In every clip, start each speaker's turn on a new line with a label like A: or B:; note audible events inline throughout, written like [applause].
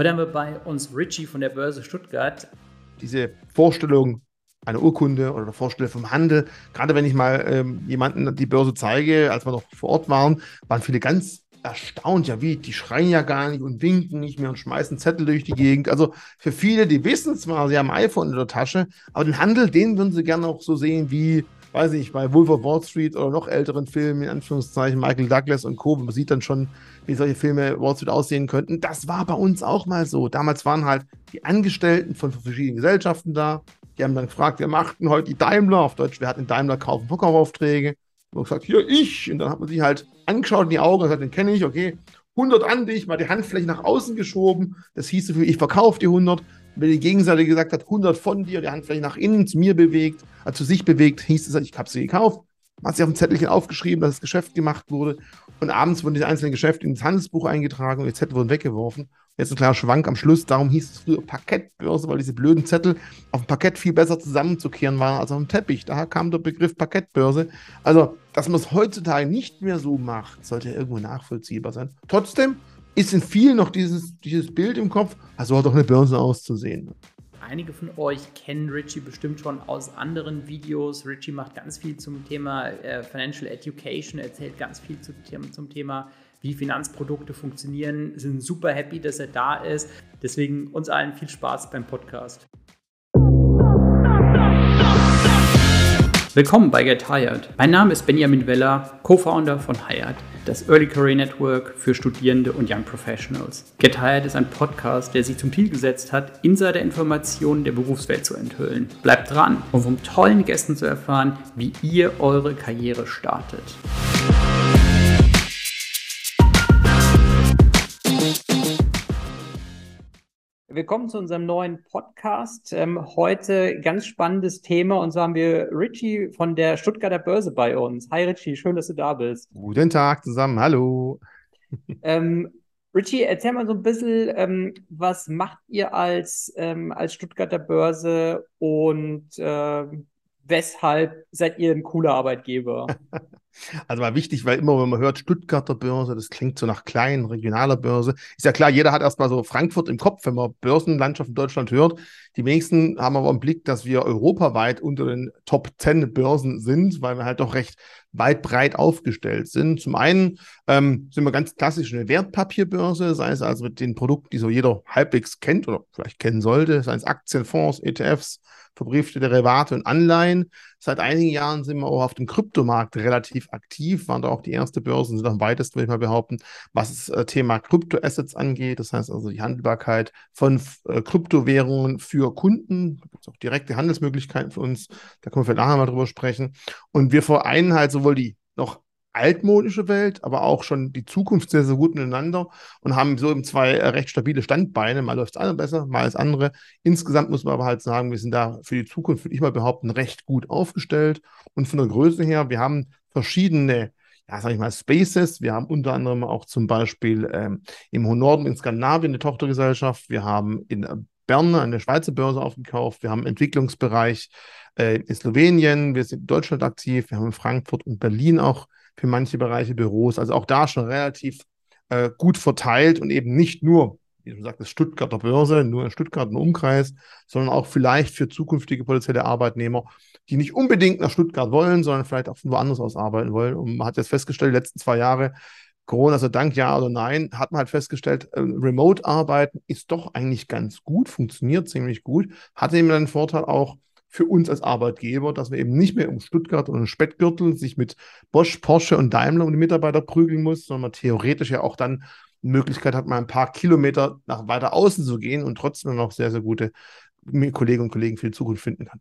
A: Heute haben wir bei uns Richie von der Börse Stuttgart.
B: Diese Vorstellung einer Urkunde oder der Vorstellung vom Handel, gerade wenn ich mal ähm, jemanden die Börse zeige, als wir noch vor Ort waren, waren viele ganz erstaunt, ja wie, die schreien ja gar nicht und winken nicht mehr und schmeißen Zettel durch die Gegend. Also für viele, die wissen zwar, sie haben ein iPhone in der Tasche, aber den Handel, den würden sie gerne auch so sehen wie, weiß ich, bei Wolf of Wall Street oder noch älteren Filmen, in Anführungszeichen Michael Douglas und Co. Man sieht dann schon, wie solche Filme Wall Street aussehen könnten. Das war bei uns auch mal so. Damals waren halt die Angestellten von verschiedenen Gesellschaften da. Die haben dann gefragt, wer macht denn heute die Daimler? Auf Deutsch, wer hat den Daimler kaufen Verkaufsaufträge? Und gesagt, hier ich. Und dann hat man sich halt angeschaut in die Augen und gesagt, den kenne ich, okay. 100 an dich, mal die Handfläche nach außen geschoben. Das hieß so viel, ich verkaufe die 100. Wenn die Gegenseite gesagt hat, 100 von dir, die Handfläche nach innen zu mir bewegt, also zu sich bewegt, hieß es, ich habe sie gekauft. Man hat sich auf dem Zettelchen aufgeschrieben, dass das Geschäft gemacht wurde. Und abends wurden diese einzelnen Geschäfte ins Handelsbuch eingetragen und die Zettel wurden weggeworfen. Jetzt ein kleiner Schwank am Schluss. Darum hieß es früher Parkettbörse, weil diese blöden Zettel auf dem Parkett viel besser zusammenzukehren waren als auf dem Teppich. Daher kam der Begriff Parkettbörse. Also, dass man es heutzutage nicht mehr so macht, sollte irgendwo nachvollziehbar sein. Trotzdem ist in vielen noch dieses, dieses Bild im Kopf, also hat doch eine Börse auszusehen.
A: Einige von euch kennen Richie bestimmt schon aus anderen Videos. Richie macht ganz viel zum Thema äh, Financial Education, erzählt ganz viel zu, zum Thema, wie Finanzprodukte funktionieren. Sind super happy, dass er da ist. Deswegen uns allen viel Spaß beim Podcast. Willkommen bei Get Hired. Mein Name ist Benjamin Weller, Co-Founder von Hired das Early Career Network für Studierende und Young Professionals. Get Hired ist ein Podcast, der sich zum Ziel gesetzt hat, Insider-Informationen der Berufswelt zu enthüllen. Bleibt dran, um von tollen Gästen zu erfahren, wie ihr eure Karriere startet. Willkommen zu unserem neuen Podcast. Ähm, heute ganz spannendes Thema und zwar haben wir Richie von der Stuttgarter Börse bei uns. Hi Richie, schön, dass du da bist.
B: Guten Tag zusammen, hallo.
A: Ähm, Richie, erzähl mal so ein bisschen, ähm, was macht ihr als, ähm, als Stuttgarter Börse und äh, weshalb seid ihr ein cooler Arbeitgeber? [laughs]
B: Also war wichtig, weil immer, wenn man hört Stuttgarter Börse, das klingt so nach kleinen, regionaler Börse. Ist ja klar, jeder hat erstmal so Frankfurt im Kopf, wenn man Börsenlandschaft in Deutschland hört. Die wenigsten haben aber im Blick, dass wir europaweit unter den Top 10 Börsen sind, weil wir halt doch recht weit breit aufgestellt sind. Zum einen ähm, sind wir ganz klassisch eine Wertpapierbörse, sei es also mit den Produkten, die so jeder halbwegs kennt oder vielleicht kennen sollte, sei es Aktien, Fonds, ETFs, verbriefte Derivate und Anleihen. Seit einigen Jahren sind wir auch auf dem Kryptomarkt relativ aktiv, waren da auch die erste Börse, sind am weitesten, würde ich mal behaupten, was das äh, Thema Kryptoassets angeht. Das heißt also die Handelbarkeit von äh, Kryptowährungen für Kunden. Da gibt es auch direkte Handelsmöglichkeiten für uns. Da können wir vielleicht nachher mal drüber sprechen. Und wir vereinen halt sowohl die altmodische Welt, aber auch schon die Zukunft sehr, sehr gut miteinander und haben so eben zwei äh, recht stabile Standbeine. Mal läuft es eine besser, mal das andere. Insgesamt muss man aber halt sagen, wir sind da für die Zukunft, würde ich mal behaupten, recht gut aufgestellt. Und von der Größe her, wir haben verschiedene ja, sag ich mal, Spaces. Wir haben unter anderem auch zum Beispiel ähm, im Norden in Skandinavien eine Tochtergesellschaft. Wir haben in Bern eine Schweizer Börse aufgekauft. Wir haben einen Entwicklungsbereich äh, in Slowenien. Wir sind in Deutschland aktiv. Wir haben in Frankfurt und Berlin auch für manche Bereiche Büros. Also auch da schon relativ äh, gut verteilt und eben nicht nur, wie du sagst, Stuttgarter Börse, nur in Stuttgart im Umkreis, sondern auch vielleicht für zukünftige potenzielle Arbeitnehmer, die nicht unbedingt nach Stuttgart wollen, sondern vielleicht auch von woanders aus arbeiten wollen. Und man hat jetzt festgestellt, die letzten zwei Jahre, Corona sei Dank, ja oder nein, hat man halt festgestellt, äh, Remote-Arbeiten ist doch eigentlich ganz gut, funktioniert ziemlich gut, hatte eben den Vorteil auch, für uns als Arbeitgeber, dass wir eben nicht mehr um Stuttgart und Speckgürtel sich mit Bosch, Porsche und Daimler um die Mitarbeiter prügeln muss, sondern man theoretisch ja auch dann die Möglichkeit hat, mal ein paar Kilometer nach weiter außen zu gehen und trotzdem noch sehr, sehr gute Kolleginnen und Kollegen für die Zukunft finden kann.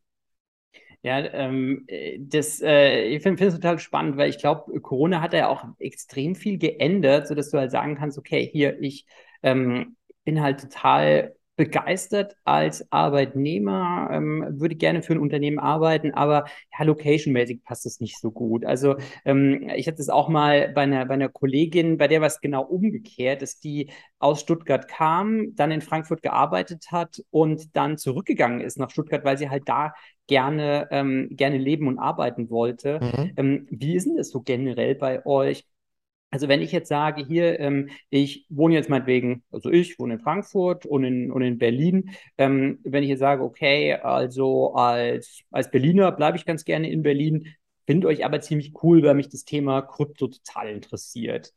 A: Ja, ähm, das, äh, ich finde es total spannend, weil ich glaube, Corona hat ja auch extrem viel geändert, sodass du halt sagen kannst, okay, hier, ich ähm, bin halt total begeistert als Arbeitnehmer, ähm, würde gerne für ein Unternehmen arbeiten, aber ja, location-mäßig passt es nicht so gut. Also ähm, ich hatte es auch mal bei einer, bei einer Kollegin, bei der war es genau umgekehrt, dass die aus Stuttgart kam, dann in Frankfurt gearbeitet hat und dann zurückgegangen ist nach Stuttgart, weil sie halt da gerne, ähm, gerne leben und arbeiten wollte. Mhm. Ähm, wie ist denn das so generell bei euch? Also wenn ich jetzt sage, hier, ähm, ich wohne jetzt meinetwegen, also ich wohne in Frankfurt und in, und in Berlin, ähm, wenn ich jetzt sage, okay, also als, als Berliner bleibe ich ganz gerne in Berlin, finde euch aber ziemlich cool, weil mich das Thema Krypto total interessiert.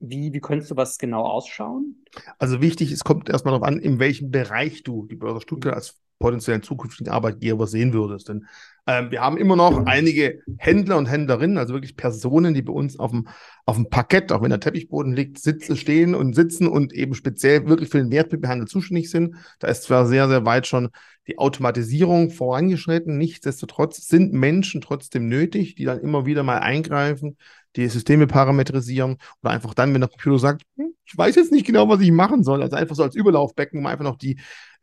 A: Wie, wie könnte sowas genau ausschauen?
B: Also wichtig, es kommt erstmal darauf an, in welchem Bereich du die Börse Stuttgart als potenziellen zukünftigen Arbeitgeber sehen würdest. Denn ähm, wir haben immer noch einige Händler und Händlerinnen, also wirklich Personen, die bei uns auf dem, auf dem Parkett, auch wenn der Teppichboden liegt, sitzen, stehen und sitzen und eben speziell wirklich für den Wertpapierhandel zuständig sind. Da ist zwar sehr, sehr weit schon die Automatisierung vorangeschritten, nichtsdestotrotz sind Menschen trotzdem nötig, die dann immer wieder mal eingreifen, die Systeme parametrisieren oder einfach dann, wenn der Computer sagt, hm, ich weiß jetzt nicht genau, was ich machen soll, also einfach so als Überlaufbecken, um einfach noch die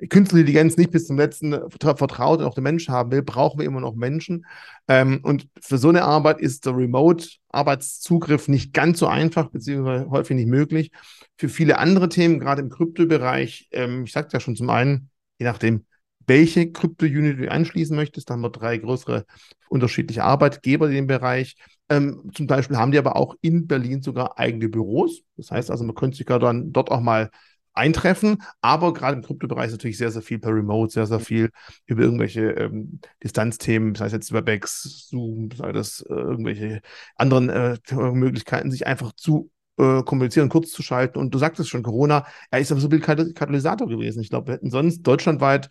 B: künstliche Intelligenz nicht bis zum letzten vertraut und auch den Menschen haben will, brauchen wir immer noch Menschen. Ähm, und für so eine Arbeit ist der Remote-Arbeitszugriff nicht ganz so einfach, beziehungsweise häufig nicht möglich. Für viele andere Themen, gerade im Kryptobereich, ähm, ich sagte ja schon zum einen, je nachdem, welche Krypto-Unit du anschließen möchtest. Da haben wir drei größere unterschiedliche Arbeitgeber in dem Bereich. Ähm, zum Beispiel haben die aber auch in Berlin sogar eigene Büros. Das heißt also, man könnte sich dann dort auch mal eintreffen, aber gerade im Kryptobereich natürlich sehr, sehr viel per Remote, sehr, sehr viel über irgendwelche ähm, Distanzthemen, sei es jetzt WebEx, Zoom, sei das äh, irgendwelche anderen äh, Möglichkeiten, sich einfach zu äh, kommunizieren, kurz zu schalten. Und du sagtest schon, Corona, er ist aber so ein Katalysator gewesen. Ich glaube, wir hätten sonst deutschlandweit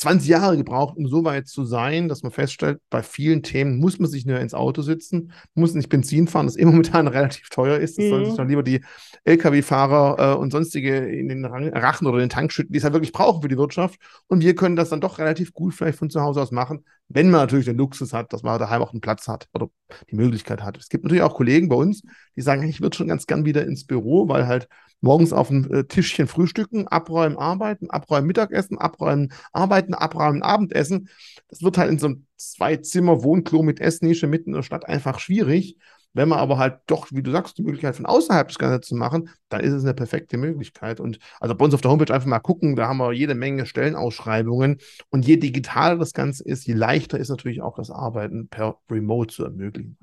B: 20 Jahre gebraucht, um so weit zu sein, dass man feststellt, bei vielen Themen muss man sich nur ins Auto sitzen, muss nicht Benzin fahren, das [laughs] immer momentan relativ teuer ist. Das mhm. sollen sich dann lieber die Lkw-Fahrer äh, und sonstige in den Rachen oder den Tank schütten, die es halt wirklich brauchen für die Wirtschaft. Und wir können das dann doch relativ gut vielleicht von zu Hause aus machen, wenn man natürlich den Luxus hat, dass man daheim auch einen Platz hat oder die Möglichkeit hat. Es gibt natürlich auch Kollegen bei uns, die sagen, ich würde schon ganz gern wieder ins Büro, weil halt morgens auf dem äh, Tischchen frühstücken, abräumen, arbeiten, abräumen, Mittagessen, abräumen, arbeiten, abräumen, Abendessen. Das wird halt in so einem Zwei-Zimmer-Wohnklo mit Essnische mitten in der Stadt einfach schwierig. Wenn man aber halt doch, wie du sagst, die Möglichkeit von außerhalb das Ganze zu machen, dann ist es eine perfekte Möglichkeit. Und also bei uns auf der Homepage einfach mal gucken, da haben wir jede Menge Stellenausschreibungen. Und je digitaler das Ganze ist, je leichter ist natürlich auch das Arbeiten per Remote zu ermöglichen.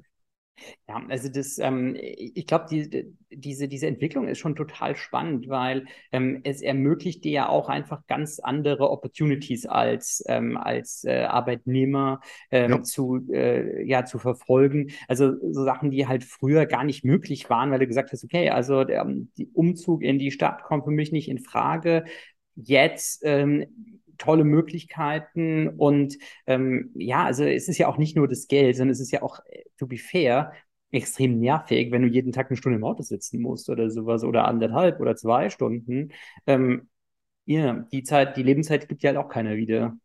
A: Ja, also das, ähm, ich glaube, die, diese, diese Entwicklung ist schon total spannend, weil ähm, es ermöglicht dir ja auch einfach ganz andere Opportunities als, ähm, als äh, Arbeitnehmer ähm, ja. zu, äh, ja, zu verfolgen. Also so Sachen, die halt früher gar nicht möglich waren, weil du gesagt hast, okay, also der die Umzug in die Stadt kommt für mich nicht in Frage. Jetzt ähm, tolle Möglichkeiten und ähm, ja, also es ist ja auch nicht nur das Geld, sondern es ist ja auch, äh, to be fair, extrem nervig, wenn du jeden Tag eine Stunde im Auto sitzen musst oder sowas oder anderthalb oder zwei Stunden. Ähm, ja, die Zeit, die Lebenszeit gibt ja halt auch keiner wieder.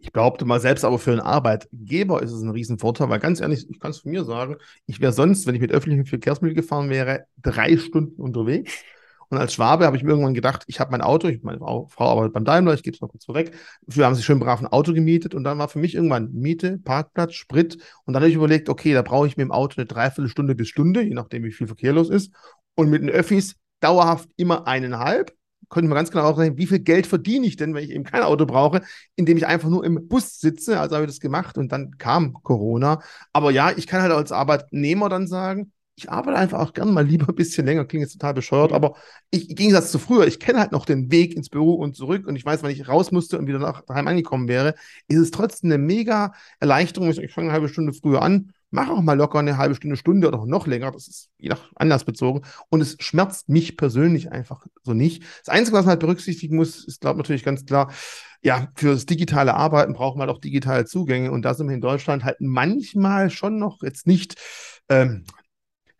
B: Ich behaupte mal, selbst aber für einen Arbeitgeber ist es ein Riesenvorteil, weil ganz ehrlich, ich kann es von mir sagen, ich wäre sonst, wenn ich mit öffentlichen Verkehrsmitteln gefahren wäre, drei Stunden unterwegs. Und als Schwabe habe ich mir irgendwann gedacht, ich habe mein Auto, ich, meine Frau, arbeitet beim Daimler, ich gebe es mal kurz vorweg. Wir haben sich schön brav ein Auto gemietet und dann war für mich irgendwann Miete, Parkplatz, Sprit. Und dann habe ich überlegt, okay, da brauche ich mit dem Auto eine Dreiviertelstunde bis Stunde, je nachdem, wie viel Verkehr los ist. Und mit den Öffis dauerhaft immer eineinhalb. Konnte ich mir ganz genau auch sagen, wie viel Geld verdiene ich denn, wenn ich eben kein Auto brauche, indem ich einfach nur im Bus sitze. Also habe ich das gemacht und dann kam Corona. Aber ja, ich kann halt als Arbeitnehmer dann sagen, ich arbeite einfach auch gerne mal lieber ein bisschen länger, klingt jetzt total bescheuert, aber ich, im Gegensatz zu früher, ich kenne halt noch den Weg ins Büro und zurück und ich weiß, wann ich raus musste und wieder nach daheim angekommen wäre, ist es trotzdem eine mega Erleichterung. Ich fange eine halbe Stunde früher an, mache auch mal locker eine halbe Stunde, Stunde oder noch länger, das ist je nach Anlass bezogen und es schmerzt mich persönlich einfach so nicht. Das Einzige, was man halt berücksichtigen muss, ist, glaube ich, natürlich ganz klar, ja, für das digitale Arbeiten braucht man halt auch digitale Zugänge und da sind wir in Deutschland halt manchmal schon noch jetzt nicht ähm,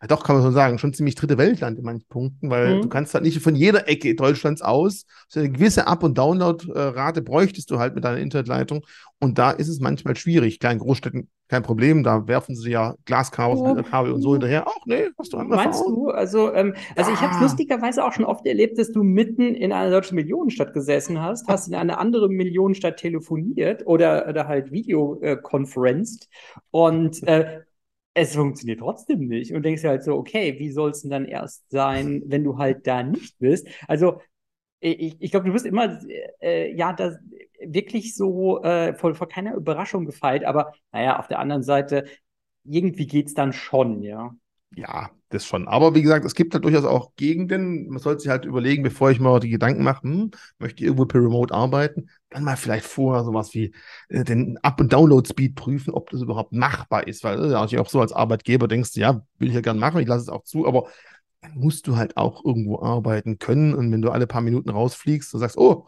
B: ja doch, kann man schon sagen, schon ziemlich dritte Weltland in manchen Punkten, weil mhm. du kannst halt nicht von jeder Ecke Deutschlands aus, so eine gewisse Up- und Download-Rate bräuchtest du halt mit deiner Internetleitung und da ist es manchmal schwierig. Kleinen Großstädten kein Problem, da werfen sie ja Glaskabel oh. und so hinterher. Ach nee, hast du andere
A: Meinst du? Also, ähm, also ja. ich habe es lustigerweise auch schon oft erlebt, dass du mitten in einer deutschen Millionenstadt gesessen hast, hast in eine andere Millionenstadt telefoniert oder, oder halt Videokonferenzt äh, und äh, es funktioniert trotzdem nicht. Und denkst dir halt so, okay, wie soll es denn dann erst sein, wenn du halt da nicht bist? Also, ich, ich glaube, du wirst immer, äh, ja, das wirklich so äh, vor, vor keiner Überraschung gefeilt, aber naja, auf der anderen Seite, irgendwie geht es dann schon, ja.
B: Ja, das schon. Aber wie gesagt, es gibt halt durchaus auch Gegenden. Man sollte sich halt überlegen, bevor ich mir die Gedanken mache, hm, möchte ich irgendwo per Remote arbeiten, dann mal vielleicht vorher sowas wie äh, den Up- und Download-Speed prüfen, ob das überhaupt machbar ist. Weil äh, auch so als Arbeitgeber denkst du, ja, will ich ja gerne machen, ich lasse es auch zu, aber dann musst du halt auch irgendwo arbeiten können. Und wenn du alle paar Minuten rausfliegst und sagst, oh,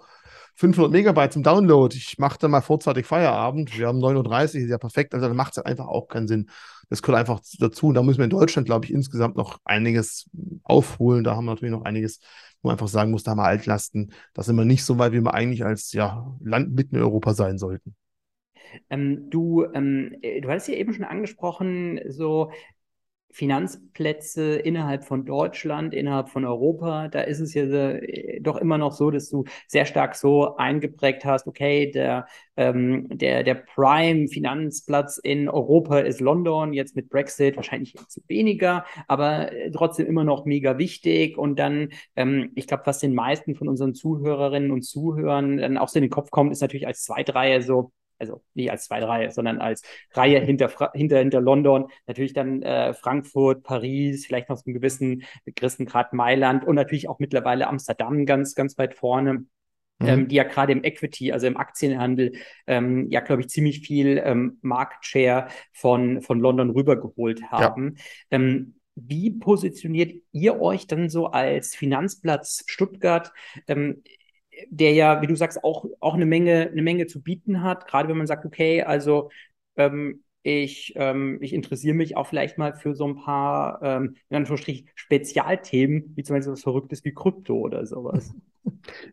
B: 500 Megabyte zum Download, ich mache dann mal vorzeitig Feierabend, wir haben 9.30 Uhr, ist ja perfekt, also dann macht es einfach auch keinen Sinn. Das gehört einfach dazu. Und da müssen wir in Deutschland, glaube ich, insgesamt noch einiges aufholen. Da haben wir natürlich noch einiges, wo man einfach sagen muss, da haben wir Altlasten. Da sind wir nicht so weit, wie wir eigentlich als ja, Land mitten in Europa sein sollten.
A: Ähm, du, ähm, du hattest ja eben schon angesprochen, so Finanzplätze innerhalb von Deutschland, innerhalb von Europa, da ist es ja äh, doch immer noch so, dass du sehr stark so eingeprägt hast, okay, der, ähm, der, der Prime-Finanzplatz in Europa ist London, jetzt mit Brexit wahrscheinlich jetzt weniger, aber äh, trotzdem immer noch mega wichtig. Und dann, ähm, ich glaube, was den meisten von unseren Zuhörerinnen und Zuhörern dann auch so in den Kopf kommt, ist natürlich als Zweitreihe so, also nicht als zwei Reihe, sondern als Reihe hinter, hinter, hinter London, natürlich dann äh, Frankfurt, Paris, vielleicht noch so einen gewissen Grad Mailand und natürlich auch mittlerweile Amsterdam ganz, ganz weit vorne. Mhm. Ähm, die ja gerade im Equity, also im Aktienhandel, ähm, ja, glaube ich, ziemlich viel ähm, Market Share von, von London rübergeholt haben. Ja. Ähm, wie positioniert ihr euch dann so als Finanzplatz Stuttgart? Ähm, der ja, wie du sagst, auch, auch eine, Menge, eine Menge zu bieten hat. Gerade wenn man sagt, okay, also ähm, ich, ähm, ich interessiere mich auch vielleicht mal für so ein paar, ähm, in Anführungsstrichen, Spezialthemen, wie zum Beispiel was Verrücktes wie Krypto oder sowas. [laughs]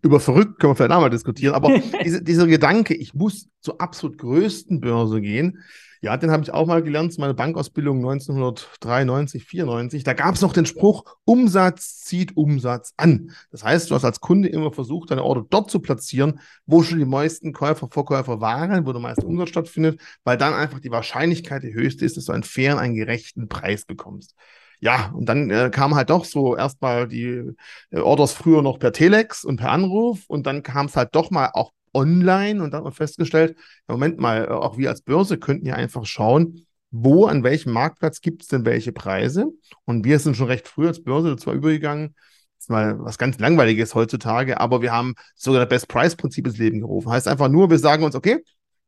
B: Über verrückt können wir vielleicht auch mal diskutieren, aber [laughs] diese, dieser Gedanke, ich muss zur absolut größten Börse gehen, ja, den habe ich auch mal gelernt, meine Bankausbildung 1993, 94. Da gab es noch den Spruch, Umsatz zieht Umsatz an. Das heißt, du hast als Kunde immer versucht, deine Order dort zu platzieren, wo schon die meisten Käufer, Verkäufer waren, wo der meiste Umsatz stattfindet, weil dann einfach die Wahrscheinlichkeit die höchste ist, dass du einen fairen, einen gerechten Preis bekommst. Ja, und dann äh, kam halt doch so erstmal die äh, Orders früher noch per Telex und per Anruf und dann kam es halt doch mal auch online und dann hat man festgestellt, Moment mal, äh, auch wir als Börse könnten ja einfach schauen, wo, an welchem Marktplatz gibt es denn welche Preise? Und wir sind schon recht früh als Börse dazu übergegangen, das ist mal was ganz Langweiliges heutzutage, aber wir haben sogar das Best-Price-Prinzip ins Leben gerufen. Heißt einfach nur, wir sagen uns, okay,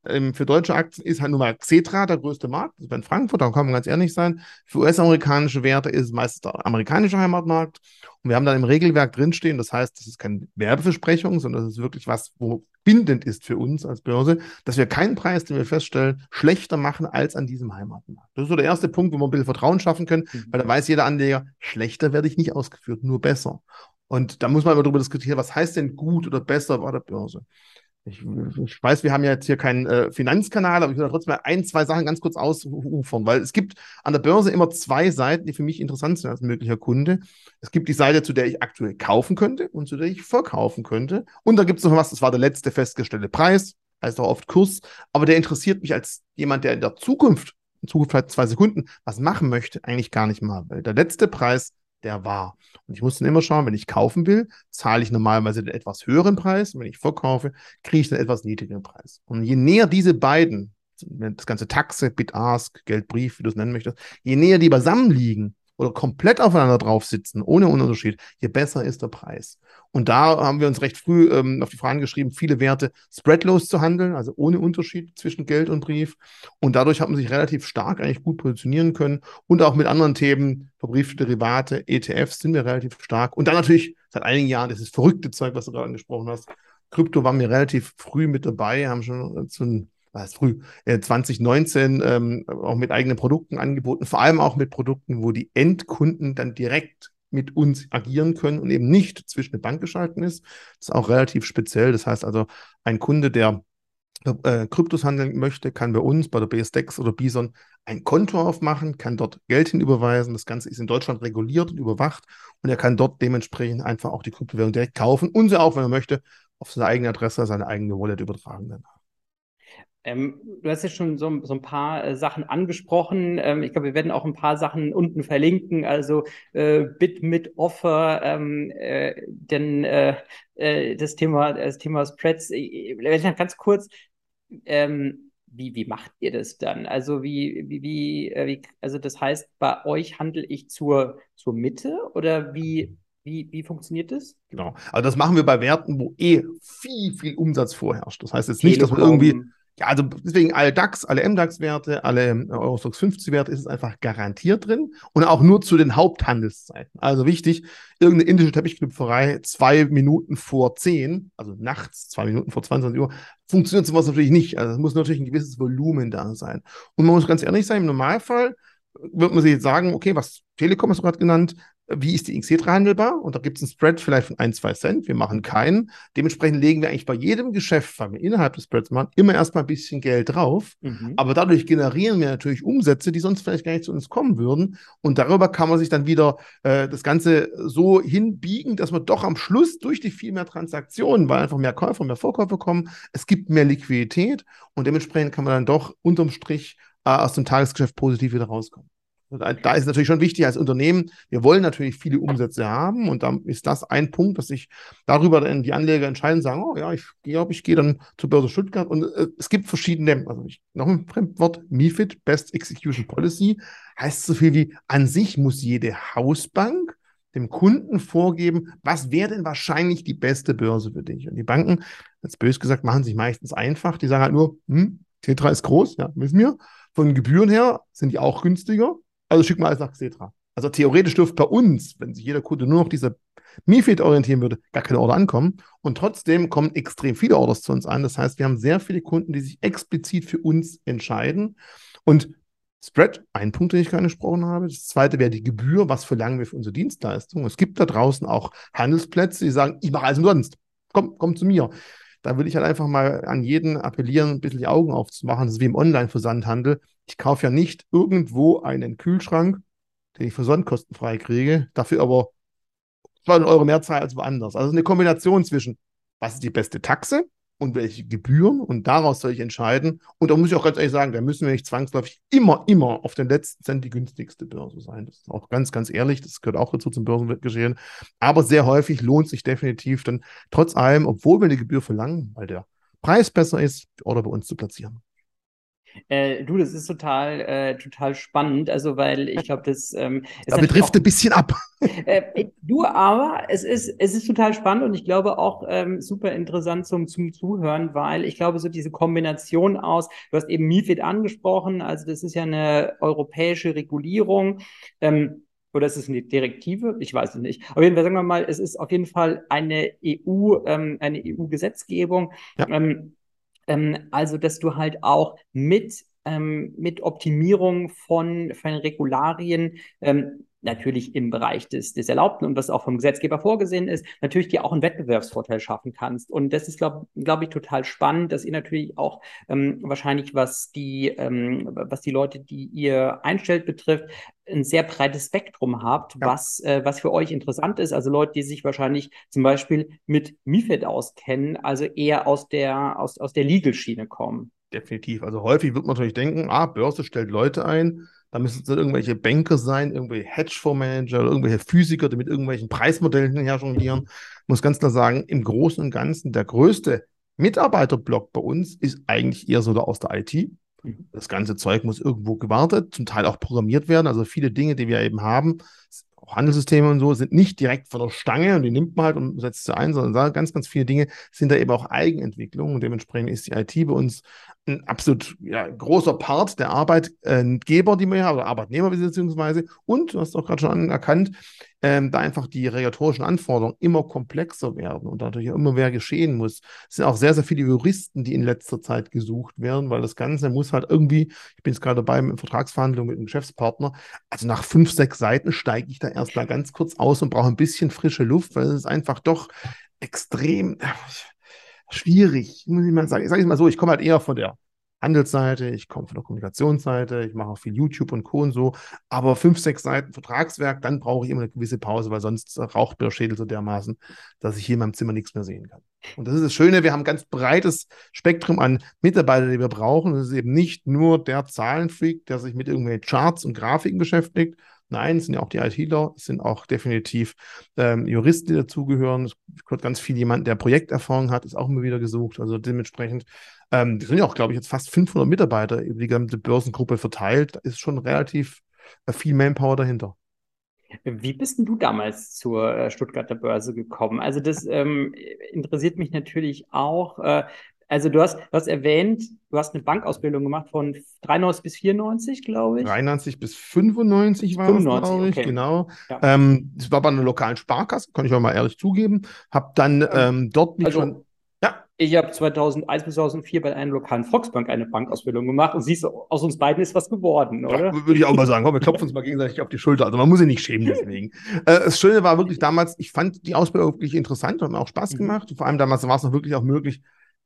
B: ähm, für deutsche Aktien ist halt nur mal Xetra der größte Markt, das ist in Frankfurt, da kann man ganz ehrlich sein. Für US-amerikanische Werte ist es meistens der amerikanische Heimatmarkt. Und wir haben dann im Regelwerk drinstehen, das heißt, das ist keine Werbeversprechung, sondern das ist wirklich was, wo bindend ist für uns als Börse, dass wir keinen Preis, den wir feststellen, schlechter machen als an diesem Heimatmarkt. Das ist so der erste Punkt, wo wir ein bisschen Vertrauen schaffen können, mhm. weil da weiß jeder Anleger, schlechter werde ich nicht ausgeführt, nur besser. Und da muss man aber darüber diskutieren, was heißt denn gut oder besser bei der Börse? Ich, ich, weiß, wir haben ja jetzt hier keinen äh, Finanzkanal, aber ich will trotzdem mal ein, zwei Sachen ganz kurz ausufern, weil es gibt an der Börse immer zwei Seiten, die für mich interessant sind als möglicher Kunde. Es gibt die Seite, zu der ich aktuell kaufen könnte und zu der ich verkaufen könnte. Und da gibt es noch was, das war der letzte festgestellte Preis, heißt auch oft Kurs, aber der interessiert mich als jemand, der in der Zukunft, in Zukunft vielleicht zwei Sekunden, was machen möchte, eigentlich gar nicht mal, weil der letzte Preis der war. Und ich muss dann immer schauen, wenn ich kaufen will, zahle ich normalerweise den etwas höheren Preis. Und wenn ich verkaufe, kriege ich den etwas niedrigeren Preis. Und je näher diese beiden, das ganze Taxe, Bid-Ask, Geldbrief, wie du es nennen möchtest, je näher die beisammen liegen, oder komplett aufeinander drauf sitzen, ohne Unterschied, je besser ist der Preis. Und da haben wir uns recht früh ähm, auf die Fragen geschrieben, viele Werte spreadlos zu handeln, also ohne Unterschied zwischen Geld und Brief. Und dadurch hat man sich relativ stark eigentlich gut positionieren können. Und auch mit anderen Themen, verbriefte Derivate, ETFs sind wir relativ stark. Und dann natürlich seit einigen Jahren dieses verrückte Zeug, was du gerade angesprochen hast. Krypto waren wir relativ früh mit dabei, haben schon so ein was früh, äh, 2019 ähm, auch mit eigenen Produkten angeboten, vor allem auch mit Produkten, wo die Endkunden dann direkt mit uns agieren können und eben nicht zwischen der Bank geschalten ist. Das ist auch relativ speziell. Das heißt also, ein Kunde, der äh, Kryptos handeln möchte, kann bei uns, bei der BSDEX oder Bison, ein Konto aufmachen, kann dort Geld hinüberweisen. Das Ganze ist in Deutschland reguliert und überwacht und er kann dort dementsprechend einfach auch die Kryptowährung direkt kaufen und sie auch, wenn er möchte, auf seine eigene Adresse, seine eigene Wallet übertragen danach.
A: Ähm, du hast ja schon so, so ein paar äh, Sachen angesprochen. Ähm, ich glaube, wir werden auch ein paar Sachen unten verlinken, also äh, Bit mit Offer, ähm, äh, denn äh, äh, das Thema, das Thema Spreads. Ich, ganz kurz, ähm, wie, wie macht ihr das dann? Also wie, wie, wie, äh, wie also das heißt, bei euch handle ich zur, zur Mitte oder wie, wie, wie funktioniert das?
B: Genau. Also das machen wir bei Werten, wo eh viel, viel Umsatz vorherrscht. Das heißt jetzt nicht, Telekom, dass man irgendwie ja, also deswegen alle DAX, alle MDAX-Werte, alle äh, Eurostox 50-Werte ist es einfach garantiert drin und auch nur zu den Haupthandelszeiten. Also wichtig, irgendeine indische Teppichknüpferei zwei Minuten vor zehn, also nachts zwei Minuten vor 22 Uhr, funktioniert sowas natürlich nicht. Also es muss natürlich ein gewisses Volumen da sein. Und man muss ganz ehrlich sein, im Normalfall wird man sich jetzt sagen, okay, was Telekom hast du gerade genannt, wie ist die XC handelbar? Und da gibt es einen Spread vielleicht von 1, 2 Cent. Wir machen keinen. Dementsprechend legen wir eigentlich bei jedem Geschäft, weil wir innerhalb des Spreads machen, immer erstmal ein bisschen Geld drauf. Mhm. Aber dadurch generieren wir natürlich Umsätze, die sonst vielleicht gar nicht zu uns kommen würden. Und darüber kann man sich dann wieder äh, das Ganze so hinbiegen, dass man doch am Schluss durch die viel mehr Transaktionen, weil einfach mehr Käufer, mehr Vorkäufer kommen, es gibt mehr Liquidität und dementsprechend kann man dann doch unterm Strich äh, aus dem Tagesgeschäft positiv wieder rauskommen. Da ist natürlich schon wichtig als Unternehmen, wir wollen natürlich viele Umsätze haben und dann ist das ein Punkt, dass sich darüber dann die Anleger entscheiden und sagen, oh ja, ich glaube, ich gehe dann zur Börse Stuttgart und äh, es gibt verschiedene, also ich, noch ein Fremdwort, MIFID, Best Execution Policy, heißt so viel wie, an sich muss jede Hausbank dem Kunden vorgeben, was wäre denn wahrscheinlich die beste Börse für dich? Und die Banken, jetzt bös gesagt, machen sich meistens einfach, die sagen halt nur, hm, Tetra ist groß, ja, wissen wir. Von Gebühren her sind die auch günstiger. Also schick mal alles nach Xetra. Also theoretisch dürfte bei uns, wenn sich jeder Kunde nur noch diese MIFID orientieren würde, gar keine Order ankommen. Und trotzdem kommen extrem viele Orders zu uns an. Das heißt, wir haben sehr viele Kunden, die sich explizit für uns entscheiden. Und Spread, ein Punkt, den ich gerade gesprochen habe. Das zweite wäre die Gebühr. Was verlangen wir für unsere Dienstleistung? Es gibt da draußen auch Handelsplätze, die sagen, ich mache alles umsonst. Komm, komm zu mir. Da will ich halt einfach mal an jeden appellieren, ein bisschen die Augen aufzumachen. Das ist wie im Online-Versandhandel. Ich kaufe ja nicht irgendwo einen Kühlschrank, den ich versandkostenfrei kriege, dafür aber 200 Euro mehr zahle als woanders. Also eine Kombination zwischen, was ist die beste Taxe und welche Gebühren und daraus soll ich entscheiden. Und da muss ich auch ganz ehrlich sagen, da müssen wir nicht zwangsläufig immer, immer auf den letzten Cent die günstigste Börse sein. Das ist auch ganz, ganz ehrlich, das gehört auch dazu zum Börsengeschehen. Aber sehr häufig lohnt sich definitiv dann trotz allem, obwohl wir eine Gebühr verlangen, weil der Preis besser ist, die Order bei uns zu platzieren.
A: Äh, du, das ist total, äh, total spannend, also weil ich glaube, das ähm,
B: ist. Da betrifft ein bisschen ab. [laughs]
A: Äh, du, aber es ist, es ist total spannend und ich glaube auch ähm, super interessant zum, zum Zuhören, weil ich glaube, so diese Kombination aus, du hast eben MIFID angesprochen, also das ist ja eine europäische Regulierung. Ähm, oder ist es eine Direktive? Ich weiß es nicht. Auf jeden Fall sagen wir mal, es ist auf jeden Fall eine EU, ähm, eine EU-Gesetzgebung. Ja. Ähm, ähm, also, dass du halt auch mit, ähm, mit Optimierung von, von Regularien ähm, natürlich im Bereich des, des Erlaubten und was auch vom Gesetzgeber vorgesehen ist, natürlich dir auch einen Wettbewerbsvorteil schaffen kannst. Und das ist, glaube glaub ich, total spannend, dass ihr natürlich auch ähm, wahrscheinlich, was die, ähm, was die Leute, die ihr einstellt, betrifft, ein sehr breites Spektrum habt, ja. was, äh, was für euch interessant ist. Also Leute, die sich wahrscheinlich zum Beispiel mit MIFID auskennen, also eher aus der, aus, aus der Legal-Schiene kommen.
B: Definitiv. Also häufig wird man natürlich denken, ah, Börse stellt Leute ein, da müssen es irgendwelche Banker sein, irgendwelche Hedgefondsmanager oder irgendwelche Physiker, die mit irgendwelchen Preismodellen her jonglieren. Ich muss ganz klar sagen, im Großen und Ganzen der größte Mitarbeiterblock bei uns ist eigentlich eher so der aus der IT. Mhm. Das ganze Zeug muss irgendwo gewartet, zum Teil auch programmiert werden. Also viele Dinge, die wir eben haben, Handelssysteme und so, sind nicht direkt von der Stange und die nimmt man halt und setzt sie ein, sondern ganz, ganz viele Dinge sind da eben auch Eigenentwicklung und dementsprechend ist die IT bei uns ein absolut ja, großer Part der Arbeitgeber, die wir haben, oder Arbeitnehmer beziehungsweise. Und, du hast auch gerade schon anerkannt, ähm, da einfach die regulatorischen Anforderungen immer komplexer werden und natürlich immer mehr geschehen muss. Es sind auch sehr, sehr viele Juristen, die in letzter Zeit gesucht werden, weil das Ganze muss halt irgendwie, ich bin jetzt gerade dabei mit Vertragsverhandlungen mit einem Geschäftspartner, also nach fünf, sechs Seiten steige ich da erst mal ganz kurz aus und brauche ein bisschen frische Luft, weil es ist einfach doch extrem schwierig, muss ich mal sagen. Ich sage es mal so, ich komme halt eher von der Handelsseite, ich komme von der Kommunikationsseite, ich mache auch viel YouTube und Co. und so, aber fünf, sechs Seiten Vertragswerk, dann brauche ich immer eine gewisse Pause, weil sonst raucht der Schädel so dermaßen, dass ich hier in meinem Zimmer nichts mehr sehen kann. Und das ist das Schöne, wir haben ein ganz breites Spektrum an Mitarbeitern, die wir brauchen. Es ist eben nicht nur der Zahlenfreak, der sich mit irgendwelchen Charts und Grafiken beschäftigt, Nein, es sind ja auch die ITler, es sind auch definitiv ähm, Juristen, die dazugehören. Es gehört ganz viel jemand, der Projekterfahrung hat, ist auch immer wieder gesucht. Also dementsprechend, ähm, die sind ja auch, glaube ich, jetzt fast 500 Mitarbeiter über die gesamte Börsengruppe verteilt. Da ist schon relativ äh, viel Manpower dahinter.
A: Wie bist denn du damals zur äh, Stuttgarter Börse gekommen? Also das ähm, interessiert mich natürlich auch. Äh, also du hast, du hast erwähnt, du hast eine Bankausbildung gemacht von 93 bis 94, glaube ich.
B: 93 bis 95 war 95, es, glaube ich, okay. genau. Ja. Ähm, das war bei einer lokalen Sparkasse, kann ich auch mal ehrlich zugeben. Hab dann ähm, dort mich also, schon
A: ich habe 2001 bis 2004 bei einer lokalen Volksbank eine Bankausbildung gemacht und siehst, aus uns beiden ist was geworden, oder? Ja,
B: würde ich auch mal sagen. Komm, wir klopfen uns mal gegenseitig auf die Schulter. Also man muss sich nicht schämen deswegen. äh, das Schöne war wirklich damals, ich fand die Ausbildung wirklich interessant und auch Spaß mhm. gemacht. Mhm. Vor allem damals war es noch wirklich auch möglich,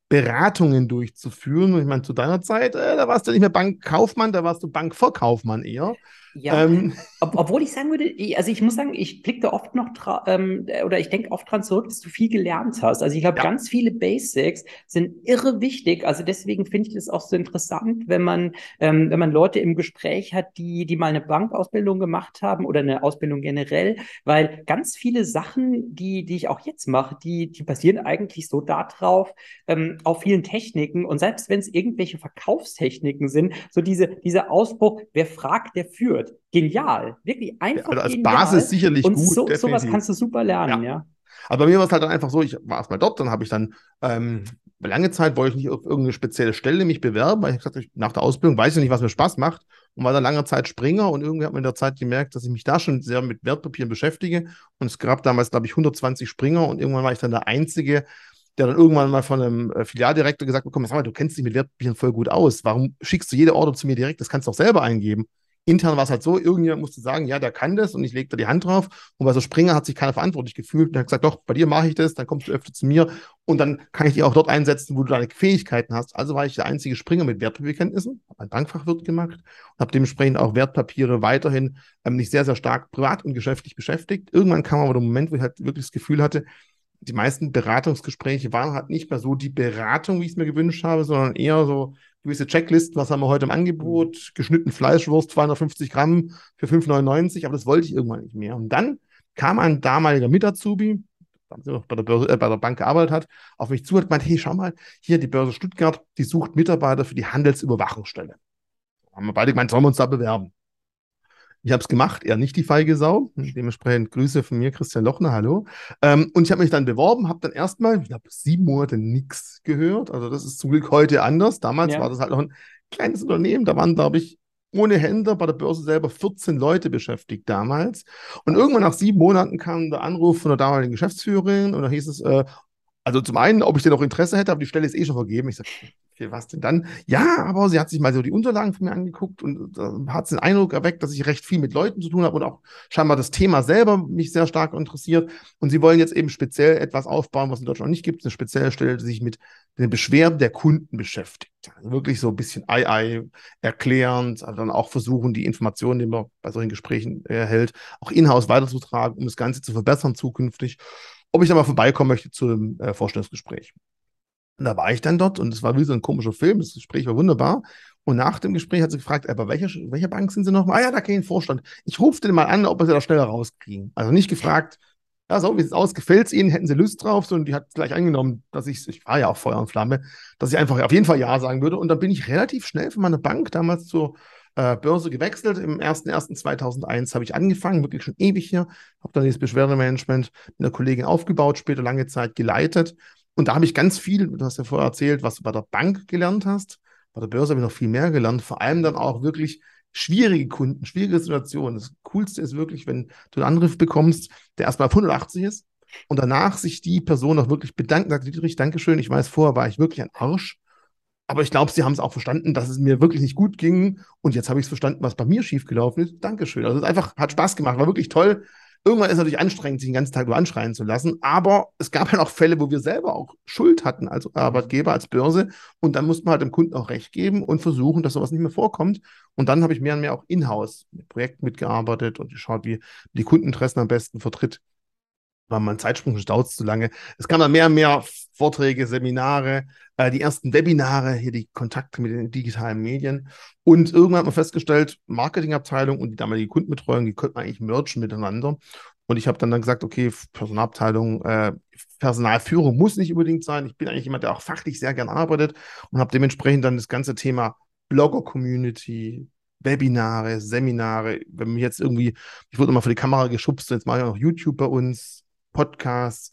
B: Beratungen durchzuführen. Und ich meine, zu deiner Zeit, äh, da warst du nicht mehr Bankkaufmann, da warst du Bankverkaufmann eher.
A: Ja, ähm. ob, obwohl ich sagen würde, also ich muss sagen, ich blicke da oft noch ähm, oder ich denke oft dran zurück, dass du viel gelernt hast. Also ich glaube, ja. ganz viele Basics sind irre wichtig. Also deswegen finde ich das auch so interessant, wenn man, ähm, wenn man Leute im Gespräch hat, die, die mal eine Bankausbildung gemacht haben oder eine Ausbildung generell, weil ganz viele Sachen, die, die ich auch jetzt mache, die, die basieren eigentlich so darauf, ähm, auf vielen Techniken. Und selbst wenn es irgendwelche Verkaufstechniken sind, so diese, dieser Ausbruch, wer fragt, der führt wird. Genial. Wirklich einfach. Also
B: als
A: genial.
B: Basis sicherlich
A: Und
B: gut.
A: So, sowas kannst du super lernen, ja. ja.
B: Aber bei mir war es halt dann einfach so, ich war erstmal dort, dann habe ich dann ähm, lange Zeit wollte ich nicht auf irgendeine spezielle Stelle mich bewerben, weil ich gesagt habe, nach der Ausbildung weiß ich nicht, was mir Spaß macht und war dann lange Zeit Springer und irgendwie hat man in der Zeit gemerkt, dass ich mich da schon sehr mit Wertpapieren beschäftige und es gab damals, glaube ich, 120 Springer und irgendwann war ich dann der Einzige, der dann irgendwann mal von einem äh, Filialdirektor gesagt bekommen, sag mal, du kennst dich mit Wertpapieren voll gut aus, warum schickst du jede Order zu mir direkt, das kannst du auch selber eingeben intern war es halt so, irgendjemand musste sagen, ja, der kann das und ich lege da die Hand drauf. Und bei so Springer hat sich keiner verantwortlich gefühlt und hat gesagt, doch, bei dir mache ich das, dann kommst du öfter zu mir und dann kann ich dich auch dort einsetzen, wo du deine Fähigkeiten hast. Also war ich der einzige Springer mit Wertpapierkenntnissen, habe ein Bankfachwirt gemacht und habe dementsprechend auch Wertpapiere weiterhin ähm, nicht sehr, sehr stark privat und geschäftlich beschäftigt. Irgendwann kam aber der Moment, wo ich halt wirklich das Gefühl hatte, die meisten Beratungsgespräche waren halt nicht mehr so die Beratung, wie ich es mir gewünscht habe, sondern eher so gewisse Checklisten, was haben wir heute im Angebot, mhm. geschnitten Fleischwurst, 250 Gramm für 5,99, aber das wollte ich irgendwann nicht mehr. Und dann kam ein damaliger Mitazubi, der bei der, Börse, äh, bei der Bank gearbeitet hat, auf mich zu und meint, hey, schau mal, hier die Börse Stuttgart, die sucht Mitarbeiter für die Handelsüberwachungsstelle. Haben wir beide gemeint, sollen wir uns da bewerben? Ich habe es gemacht, er nicht die feige Sau. Dementsprechend Grüße von mir, Christian Lochner, hallo. Ähm, und ich habe mich dann beworben, habe dann erstmal, ich glaube, sieben Monate nichts gehört. Also das ist zum Glück heute anders. Damals ja. war das halt noch ein kleines Unternehmen. Da waren, glaube ich, ohne Händler bei der Börse selber 14 Leute beschäftigt damals. Und irgendwann nach sieben Monaten kam der Anruf von der damaligen Geschäftsführerin und da hieß es, äh, also zum einen, ob ich denn noch Interesse hätte, aber die Stelle ist eh schon vergeben. Ich sage, okay, was denn dann? Ja, aber sie hat sich mal so die Unterlagen von mir angeguckt und äh, hat den Eindruck erweckt, dass ich recht viel mit Leuten zu tun habe und auch scheinbar das Thema selber mich sehr stark interessiert. Und sie wollen jetzt eben speziell etwas aufbauen, was in Deutschland nicht gibt, eine spezielle Stelle, die sich mit den Beschwerden der Kunden beschäftigt. Also wirklich so ein bisschen Ei-Ei erklärend, also dann auch versuchen, die Informationen, die man bei solchen Gesprächen erhält, auch in-house weiterzutragen, um das Ganze zu verbessern zukünftig, ob ich da mal vorbeikommen möchte zu einem äh, Vorstellungsgespräch. Und da war ich dann dort und es war wie so ein komischer Film. Das Gespräch war wunderbar. Und nach dem Gespräch hat sie gefragt, aber welcher, welcher Bank sind Sie noch? Ah ja, da kenne ich Vorstand. Ich rufe den mal an, ob wir sie da schneller rauskriegen. Also nicht gefragt, ja, so, wie es aus? Gefällt es Ihnen? Hätten Sie Lust drauf? Und die hat gleich angenommen, dass ich, ich war ja auch Feuer und Flamme, dass ich einfach auf jeden Fall Ja sagen würde. Und dann bin ich relativ schnell von meiner Bank damals zur äh, Börse gewechselt. Im 01.01.2001 habe ich angefangen, wirklich schon ewig hier. Habe dann dieses Beschwerdemanagement mit einer Kollegin aufgebaut, später lange Zeit geleitet und da habe ich ganz viel, du hast ja vorher erzählt, was du bei der Bank gelernt hast. Bei der Börse habe ich noch viel mehr gelernt, vor allem dann auch wirklich schwierige Kunden, schwierige Situationen. Das Coolste ist wirklich, wenn du einen Anruf bekommst, der erstmal auf 180 ist und danach sich die Person auch wirklich bedankt, sagt, Dietrich, Dankeschön, ich weiß, vorher war ich wirklich ein Arsch, aber ich glaube, sie haben es auch verstanden, dass es mir wirklich nicht gut ging und jetzt habe ich es verstanden, was bei mir schiefgelaufen ist. Dankeschön. Also es einfach, hat Spaß gemacht, war wirklich toll. Irgendwann ist natürlich anstrengend, sich den ganzen Tag nur anschreien zu lassen. Aber es gab halt auch Fälle, wo wir selber auch Schuld hatten als Arbeitgeber, als Börse. Und dann musste man halt dem Kunden auch recht geben und versuchen, dass sowas nicht mehr vorkommt. Und dann habe ich mehr und mehr auch in-house mit Projekten mitgearbeitet und geschaut, wie die Kundeninteressen am besten vertritt. mal ein Zeitsprung, dauert zu lange. Es kamen dann mehr und mehr Vorträge, Seminare, äh, die ersten Webinare, hier die Kontakte mit den digitalen Medien. Und irgendwann hat man festgestellt, Marketingabteilung und die damalige Kundenbetreuung, die könnten eigentlich mergen miteinander. Und ich habe dann, dann gesagt, okay, Personalabteilung, äh, Personalführung muss nicht unbedingt sein. Ich bin eigentlich jemand, der auch fachlich sehr gern arbeitet und habe dementsprechend dann das ganze Thema Blogger-Community, Webinare, Seminare, wenn mich jetzt irgendwie, ich wurde immer vor die Kamera geschubst, jetzt mache ich auch noch YouTube bei uns, Podcasts,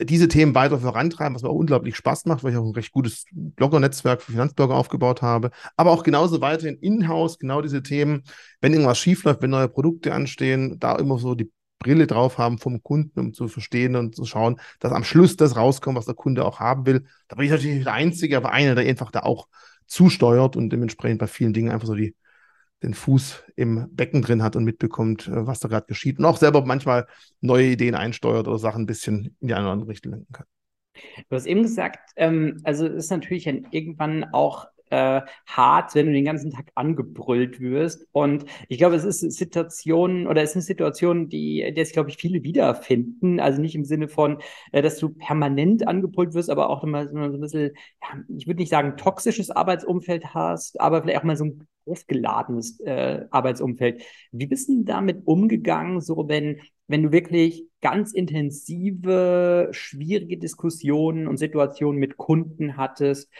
B: diese Themen weiter vorantreiben, was mir auch unglaublich Spaß macht, weil ich auch ein recht gutes Blogger-Netzwerk für Finanzblogger aufgebaut habe. Aber auch genauso weiterhin in-house, genau diese Themen, wenn irgendwas schiefläuft, wenn neue Produkte anstehen, da immer so die Brille drauf haben vom Kunden, um zu verstehen und zu schauen, dass am Schluss das rauskommt, was der Kunde auch haben will. Da bin ich natürlich nicht der Einzige, aber einer, der einfach da auch zusteuert und dementsprechend bei vielen Dingen einfach so die, den Fuß im Becken drin hat und mitbekommt, äh, was da gerade geschieht. Und auch selber manchmal neue Ideen einsteuert oder Sachen ein bisschen in die eine oder andere Richtung lenken kann.
A: Du hast eben gesagt, ähm, also ist natürlich irgendwann auch äh, hart, wenn du den ganzen Tag angebrüllt wirst. Und ich glaube, es ist Situationen oder es ist eine Situation, die, es, glaube ich, viele wiederfinden. Also nicht im Sinne von, äh, dass du permanent angebrüllt wirst, aber auch immer so ein bisschen, ja, ich würde nicht sagen toxisches Arbeitsumfeld hast, aber vielleicht auch mal so ein aufgeladenes äh, Arbeitsumfeld. Wie bist du damit umgegangen, so wenn, wenn du wirklich ganz intensive, schwierige Diskussionen und Situationen mit Kunden hattest?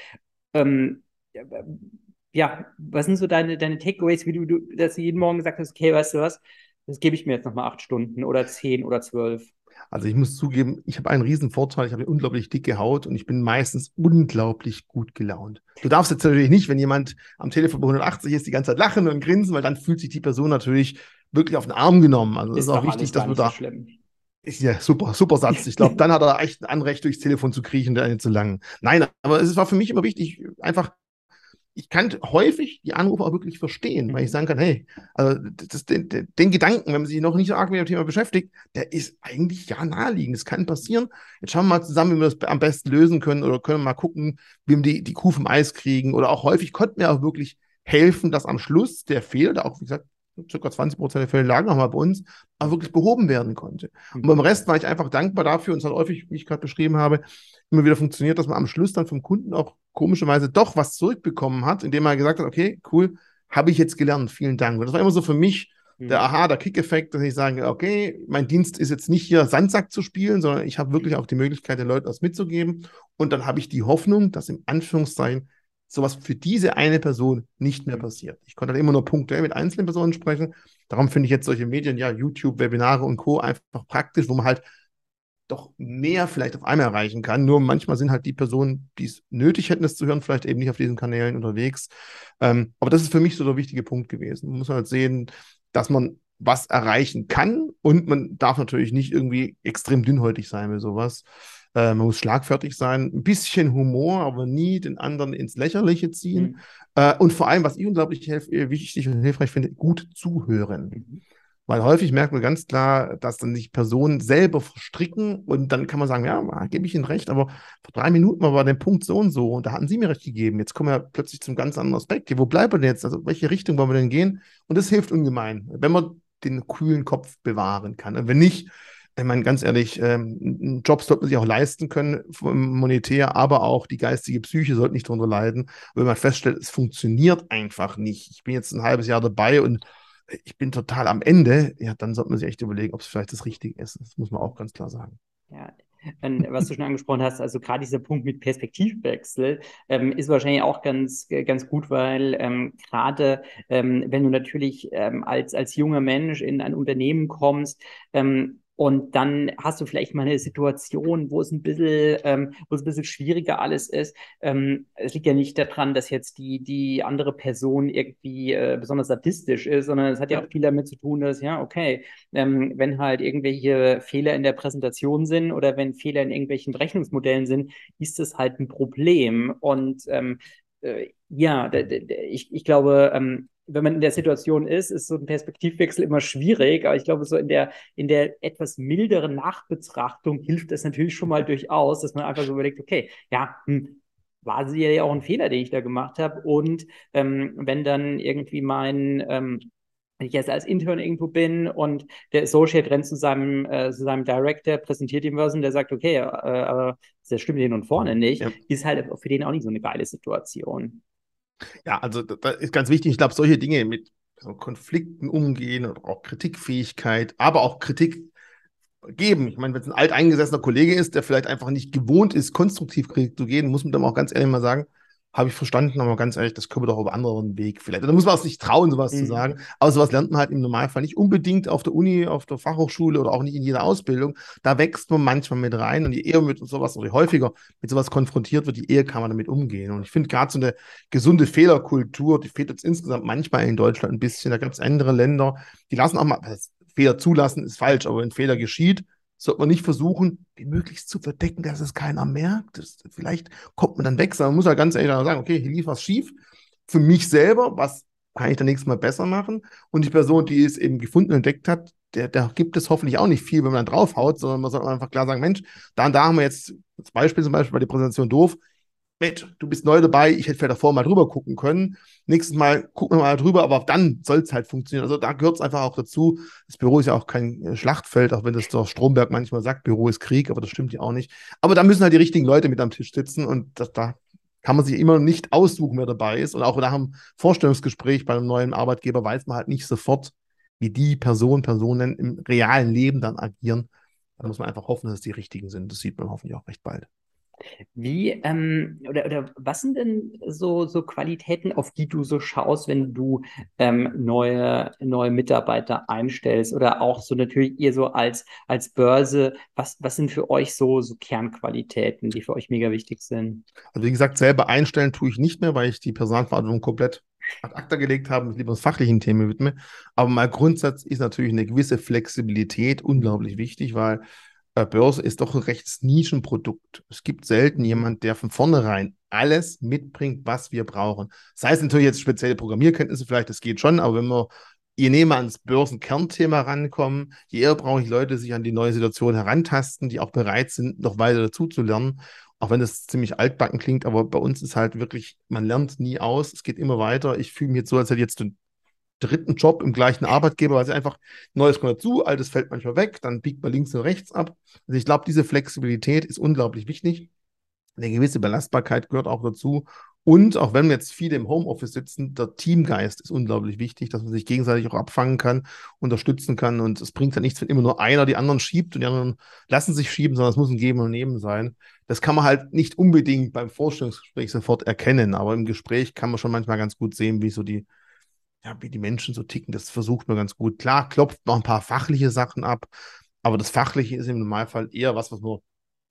A: Ähm, ja, was sind so deine, deine Takeaways, wie du, du, dass du jeden Morgen gesagt hast, okay, weißt du was, das gebe ich mir jetzt nochmal acht Stunden oder zehn oder zwölf.
B: Also ich muss zugeben, ich habe einen riesen Vorteil, ich habe eine unglaublich dicke Haut und ich bin meistens unglaublich gut gelaunt. Du darfst jetzt natürlich nicht, wenn jemand am Telefon bei 180 ist, die ganze Zeit lachen und grinsen, weil dann fühlt sich die Person natürlich wirklich auf den Arm genommen. Also ist, ist auch wichtig, dass wir da. So ja, super, super Satz. Ich glaube, [laughs] dann hat er echt ein Anrecht, durchs Telefon zu kriechen, der zu lang. Nein, aber es war für mich immer wichtig, einfach ich kann häufig die Anrufe auch wirklich verstehen, weil ich mhm. sagen kann, hey, also das, den, den, Gedanken, wenn man sich noch nicht so arg mit dem Thema beschäftigt, der ist eigentlich ja naheliegend. Das kann passieren. Jetzt schauen wir mal zusammen, wie wir das am besten lösen können oder können wir mal gucken, wie wir die, die Kuh vom Eis kriegen. Oder auch häufig konnten wir auch wirklich helfen, dass am Schluss der Fehler, der auch, wie gesagt, circa 20 Prozent der Fälle lagen nochmal bei uns, aber wirklich behoben werden konnte. Und beim Rest war ich einfach dankbar dafür und es hat häufig, wie ich gerade beschrieben habe, immer wieder funktioniert, dass man am Schluss dann vom Kunden auch komischerweise doch was zurückbekommen hat, indem er gesagt hat, okay, cool, habe ich jetzt gelernt, vielen Dank. Und das war immer so für mich mhm. der Aha, der Kick-Effekt, dass ich sage, okay, mein Dienst ist jetzt nicht hier Sandsack zu spielen, sondern ich habe wirklich auch die Möglichkeit, den Leuten was mitzugeben. Und dann habe ich die Hoffnung, dass im Anführungszeichen sowas für diese eine Person nicht mehr passiert. Ich konnte dann immer nur punktuell mit einzelnen Personen sprechen. Darum finde ich jetzt solche Medien, ja, YouTube, Webinare und Co. einfach praktisch, wo man halt doch mehr vielleicht auf einmal erreichen kann. Nur manchmal sind halt die Personen, die es nötig hätten, es zu hören, vielleicht eben nicht auf diesen Kanälen unterwegs. Ähm, aber das ist für mich so der wichtige Punkt gewesen. Man muss halt sehen, dass man was erreichen kann und man darf natürlich nicht irgendwie extrem dünnhäutig sein mit sowas. Äh, man muss schlagfertig sein, ein bisschen Humor, aber nie den anderen ins Lächerliche ziehen. Mhm. Äh, und vor allem, was ich unglaublich wichtig und hilfreich finde, gut zuhören. Mhm. Weil häufig merkt man ganz klar, dass dann sich Personen selber verstricken und dann kann man sagen, ja, gebe ich Ihnen recht, aber vor drei Minuten war der Punkt so und so und da hatten Sie mir recht gegeben. Jetzt kommen wir plötzlich zum ganz anderen Aspekt. Wo bleiben wir denn jetzt? Also welche Richtung wollen wir denn gehen? Und das hilft ungemein, wenn man den kühlen Kopf bewahren kann. Und wenn nicht, ich meine, ganz ehrlich, ähm, Jobs sollte man sich auch leisten können, monetär, aber auch die geistige Psyche sollte nicht darunter leiden. wenn man feststellt, es funktioniert einfach nicht. Ich bin jetzt ein halbes Jahr dabei und ich bin total am Ende, ja, dann sollte man sich echt überlegen, ob es vielleicht das Richtige ist. Das muss man auch ganz klar sagen.
A: Ja, was du schon angesprochen hast, also gerade dieser Punkt mit Perspektivwechsel ähm, ist wahrscheinlich auch ganz, ganz gut, weil ähm, gerade ähm, wenn du natürlich ähm, als, als junger Mensch in ein Unternehmen kommst, ähm, und dann hast du vielleicht mal eine Situation, wo es ein bisschen, ähm, wo es ein bisschen schwieriger alles ist. Ähm, es liegt ja nicht daran, dass jetzt die, die andere Person irgendwie äh, besonders sadistisch ist, sondern es hat ja auch viel damit zu tun, dass, ja, okay, ähm, wenn halt irgendwelche Fehler in der Präsentation sind oder wenn Fehler in irgendwelchen Berechnungsmodellen sind, ist das halt ein Problem. Und ähm, äh, ja, ich, ich glaube, ähm, wenn man in der Situation ist, ist so ein Perspektivwechsel immer schwierig. Aber ich glaube, so in der, in der etwas milderen Nachbetrachtung hilft das natürlich schon mal durchaus, dass man einfach so überlegt, okay, ja, hm, war sie ja auch ein Fehler, den ich da gemacht habe. Und ähm, wenn dann irgendwie mein, ähm, wenn ich jetzt als Intern irgendwo bin und der Associate rennt zu seinem, äh, zu seinem Director, präsentiert ihm was und der sagt, okay, äh, aber das stimmt hin und vorne nicht, ja. ist halt für den auch nicht so eine geile Situation.
B: Ja, also das ist ganz wichtig. Ich glaube, solche Dinge mit so Konflikten umgehen und auch Kritikfähigkeit, aber auch Kritik geben. Ich meine, wenn es ein alteingesessener Kollege ist, der vielleicht einfach nicht gewohnt ist, konstruktiv Kritik zu gehen, muss man dann auch ganz ehrlich mal sagen, habe ich verstanden, aber ganz ehrlich, das können wir doch auf anderen Weg vielleicht. Da muss man es nicht trauen, sowas mhm. zu sagen. Aber sowas lernt man halt im Normalfall nicht unbedingt auf der Uni, auf der Fachhochschule oder auch nicht in jeder Ausbildung. Da wächst man manchmal mit rein und je eher mit sowas oder je häufiger mit sowas konfrontiert wird, je eher kann man damit umgehen. Und ich finde gerade so eine gesunde Fehlerkultur, die fehlt jetzt insgesamt manchmal in Deutschland ein bisschen. Da gibt es andere Länder, die lassen auch mal, Fehler zulassen ist falsch, aber wenn Fehler geschieht, sollte man nicht versuchen, die möglichst zu verdecken, dass es keiner merkt. Das, vielleicht kommt man dann weg, sondern man muss ja ganz ehrlich sagen, okay, hier lief was schief. Für mich selber, was kann ich dann nächstes Mal besser machen? Und die Person, die es eben gefunden und entdeckt hat, der, der gibt es hoffentlich auch nicht viel, wenn man dann draufhaut, sondern man sollte einfach klar sagen, Mensch, da und da haben wir jetzt, das Beispiel zum Beispiel bei der Präsentation doof, Mensch, du bist neu dabei, ich hätte vielleicht davor mal drüber gucken können. Nächstes Mal gucken wir mal drüber, aber dann soll es halt funktionieren. Also da gehört es einfach auch dazu. Das Büro ist ja auch kein äh, Schlachtfeld, auch wenn das der Stromberg manchmal sagt, Büro ist Krieg, aber das stimmt ja auch nicht. Aber da müssen halt die richtigen Leute mit am Tisch sitzen und das, da kann man sich immer nicht aussuchen, wer dabei ist. Und auch nach einem Vorstellungsgespräch bei einem neuen Arbeitgeber weiß man halt nicht sofort, wie die Person, Personen im realen Leben dann agieren. Da muss man einfach hoffen, dass es die richtigen sind. Das sieht man hoffentlich auch recht bald.
A: Wie, ähm, oder, oder was sind denn so, so Qualitäten, auf die du so schaust, wenn du ähm, neue, neue Mitarbeiter einstellst? Oder auch so natürlich ihr so als, als Börse, was, was sind für euch so, so Kernqualitäten, die für euch mega wichtig sind?
B: Also wie gesagt, selber einstellen tue ich nicht mehr, weil ich die Personalverantwortung komplett ad acta gelegt habe und lieber fachlichen Themen widme. Aber mein Grundsatz ist natürlich eine gewisse Flexibilität unglaublich wichtig, weil Börse ist doch ein recht Nischenprodukt. Es gibt selten jemand, der von vornherein alles mitbringt, was wir brauchen. Das heißt natürlich jetzt spezielle Programmierkenntnisse, vielleicht, das geht schon, aber wenn wir je näher ans Börsenkernthema rankommen, je eher brauche ich Leute, die sich an die neue Situation herantasten, die auch bereit sind, noch weiter dazu zu lernen. Auch wenn das ziemlich altbacken klingt, aber bei uns ist halt wirklich, man lernt nie aus, es geht immer weiter. Ich fühle mich jetzt so, als hätte ich jetzt den dritten Job im gleichen Arbeitgeber, weil sie einfach Neues kommt dazu, Altes fällt manchmal weg, dann biegt man links und rechts ab. Also ich glaube, diese Flexibilität ist unglaublich wichtig. Eine gewisse Belastbarkeit gehört auch dazu. Und auch wenn wir jetzt viele im Homeoffice sitzen, der Teamgeist ist unglaublich wichtig, dass man sich gegenseitig auch abfangen kann, unterstützen kann. Und es bringt ja nichts, wenn immer nur einer die anderen schiebt und die anderen lassen sich schieben, sondern es muss ein Geben und Nehmen sein. Das kann man halt nicht unbedingt beim Vorstellungsgespräch sofort erkennen, aber im Gespräch kann man schon manchmal ganz gut sehen, wie so die, ja, wie die Menschen so ticken, das versucht man ganz gut. Klar, klopft noch ein paar fachliche Sachen ab, aber das Fachliche ist im Normalfall eher was, was man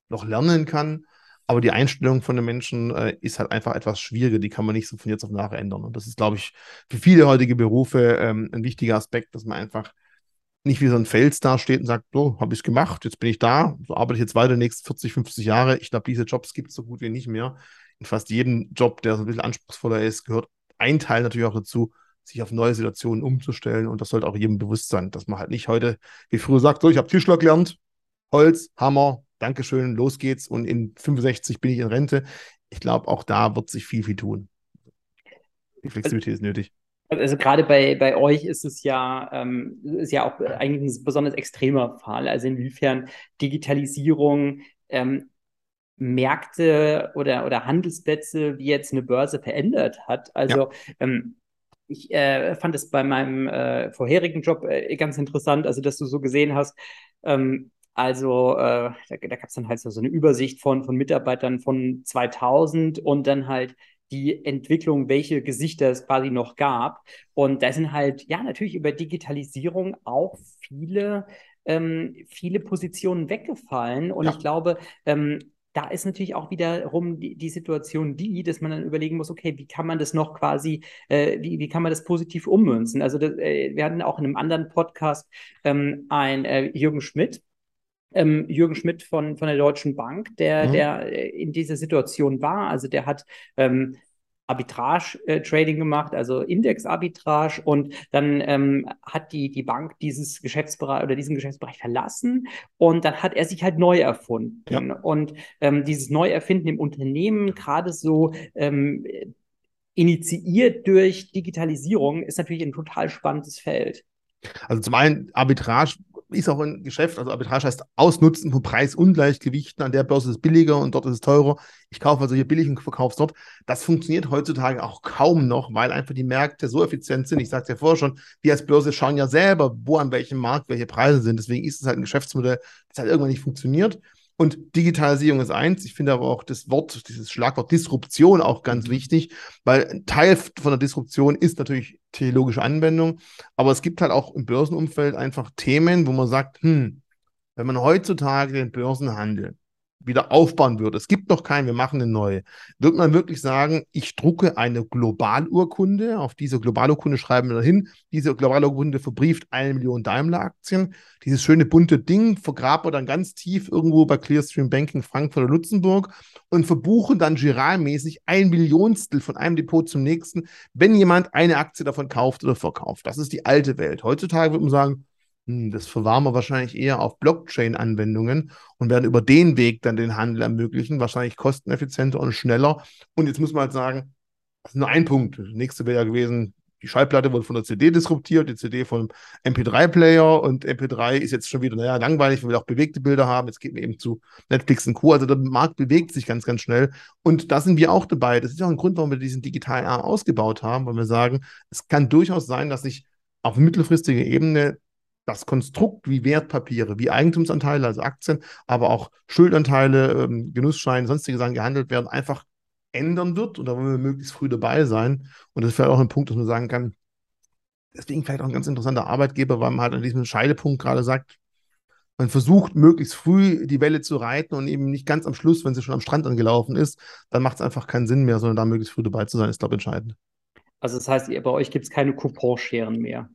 B: noch lernen kann. Aber die Einstellung von den Menschen äh, ist halt einfach etwas schwieriger. Die kann man nicht so von jetzt auf nachher ändern. Und das ist, glaube ich, für viele heutige Berufe ähm, ein wichtiger Aspekt, dass man einfach nicht wie so ein Fels da steht und sagt, so, habe ich es gemacht, jetzt bin ich da, so arbeite ich jetzt weiter die nächsten 40, 50 Jahre. Ich glaube, diese Jobs gibt es so gut wie nicht mehr. In fast jedem Job, der so ein bisschen anspruchsvoller ist, gehört ein Teil natürlich auch dazu, sich auf neue Situationen umzustellen. Und das sollte auch jedem bewusst sein, dass man halt nicht heute, wie früher sagt, so, ich habe Tischler gelernt, Holz, Hammer, Dankeschön, los geht's und in 65 bin ich in Rente. Ich glaube, auch da wird sich viel, viel tun. Die Flexibilität ist nötig.
A: Also gerade bei, bei euch ist es ja, ähm, ist ja auch eigentlich ein besonders extremer Fall. Also inwiefern Digitalisierung ähm, Märkte oder, oder Handelsplätze wie jetzt eine Börse verändert hat. Also ja. ähm, ich äh, fand es bei meinem äh, vorherigen Job äh, ganz interessant, also dass du so gesehen hast, ähm, also äh, da, da gab es dann halt so, so eine Übersicht von, von Mitarbeitern von 2000 und dann halt die Entwicklung, welche Gesichter es quasi noch gab. Und da sind halt, ja, natürlich über Digitalisierung auch viele, ähm, viele Positionen weggefallen. Und ja. ich glaube, ähm, da ist natürlich auch wiederum die, die Situation die, dass man dann überlegen muss, okay, wie kann man das noch quasi, äh, wie, wie kann man das positiv ummünzen? Also das, äh, wir hatten auch in einem anderen Podcast ähm, ein äh, Jürgen Schmidt, ähm, Jürgen Schmidt von, von der Deutschen Bank, der, mhm. der äh, in dieser Situation war. Also der hat ähm, Arbitrage-Trading gemacht, also Index-Arbitrage und dann ähm, hat die, die Bank dieses Geschäftsbereich oder diesen Geschäftsbereich verlassen und dann hat er sich halt neu erfunden. Ja. Und ähm, dieses Neuerfinden im Unternehmen, gerade so ähm, initiiert durch Digitalisierung, ist natürlich ein total spannendes Feld.
B: Also zum einen Arbitrage ist auch ein Geschäft, also Arbitrage heißt Ausnutzen von Preisungleichgewichten. An der Börse ist es billiger und dort ist es teurer. Ich kaufe also hier billig und verkaufe es dort. Das funktioniert heutzutage auch kaum noch, weil einfach die Märkte so effizient sind. Ich sagte ja vorher schon, wir als Börse schauen ja selber, wo an welchem Markt welche Preise sind. Deswegen ist es halt ein Geschäftsmodell, das halt irgendwann nicht funktioniert. Und Digitalisierung ist eins. Ich finde aber auch das Wort, dieses Schlagwort Disruption auch ganz wichtig, weil ein Teil von der Disruption ist natürlich theologische Anwendung. Aber es gibt halt auch im Börsenumfeld einfach Themen, wo man sagt, hm, wenn man heutzutage den Börsenhandel wieder aufbauen würde, es gibt noch keinen, wir machen eine neue, wird man wirklich sagen, ich drucke eine Globalurkunde, auf diese Globalurkunde schreiben wir hin, diese Globalurkunde verbrieft eine Million Daimler-Aktien, dieses schöne bunte Ding vergraben wir dann ganz tief irgendwo bei Clearstream Banking Frankfurt oder Luxemburg und verbuchen dann giralmäßig ein Millionstel von einem Depot zum nächsten, wenn jemand eine Aktie davon kauft oder verkauft. Das ist die alte Welt. Heutzutage würde man sagen, das verwahren wir wahrscheinlich eher auf Blockchain-Anwendungen und werden über den Weg dann den Handel ermöglichen, wahrscheinlich kosteneffizienter und schneller. Und jetzt muss man halt sagen, das ist nur ein Punkt. Das nächste wäre ja gewesen, die Schallplatte wurde von der CD disruptiert, die CD vom MP3-Player und MP3 ist jetzt schon wieder, naja, langweilig, wir will auch bewegte Bilder haben. Jetzt geht man eben zu Netflix und Co. Also der Markt bewegt sich ganz, ganz schnell. Und da sind wir auch dabei. Das ist auch ein Grund, warum wir diesen digitalen Arm ausgebaut haben, weil wir sagen, es kann durchaus sein, dass sich auf mittelfristiger Ebene das Konstrukt wie Wertpapiere, wie Eigentumsanteile, also Aktien, aber auch Schuldanteile, ähm, Genussscheine, sonstige Sachen gehandelt werden, einfach ändern wird. Und da wollen wir möglichst früh dabei sein. Und das ist vielleicht auch ein Punkt, dass man sagen kann, deswegen vielleicht auch ein ganz interessanter Arbeitgeber, weil man halt an diesem Scheidepunkt gerade sagt, man versucht möglichst früh die Welle zu reiten und eben nicht ganz am Schluss, wenn sie schon am Strand angelaufen ist, dann macht es einfach keinen Sinn mehr, sondern da möglichst früh dabei zu sein, ist, glaube ich, entscheidend.
A: Also das heißt, bei euch gibt es keine Couponscheren mehr.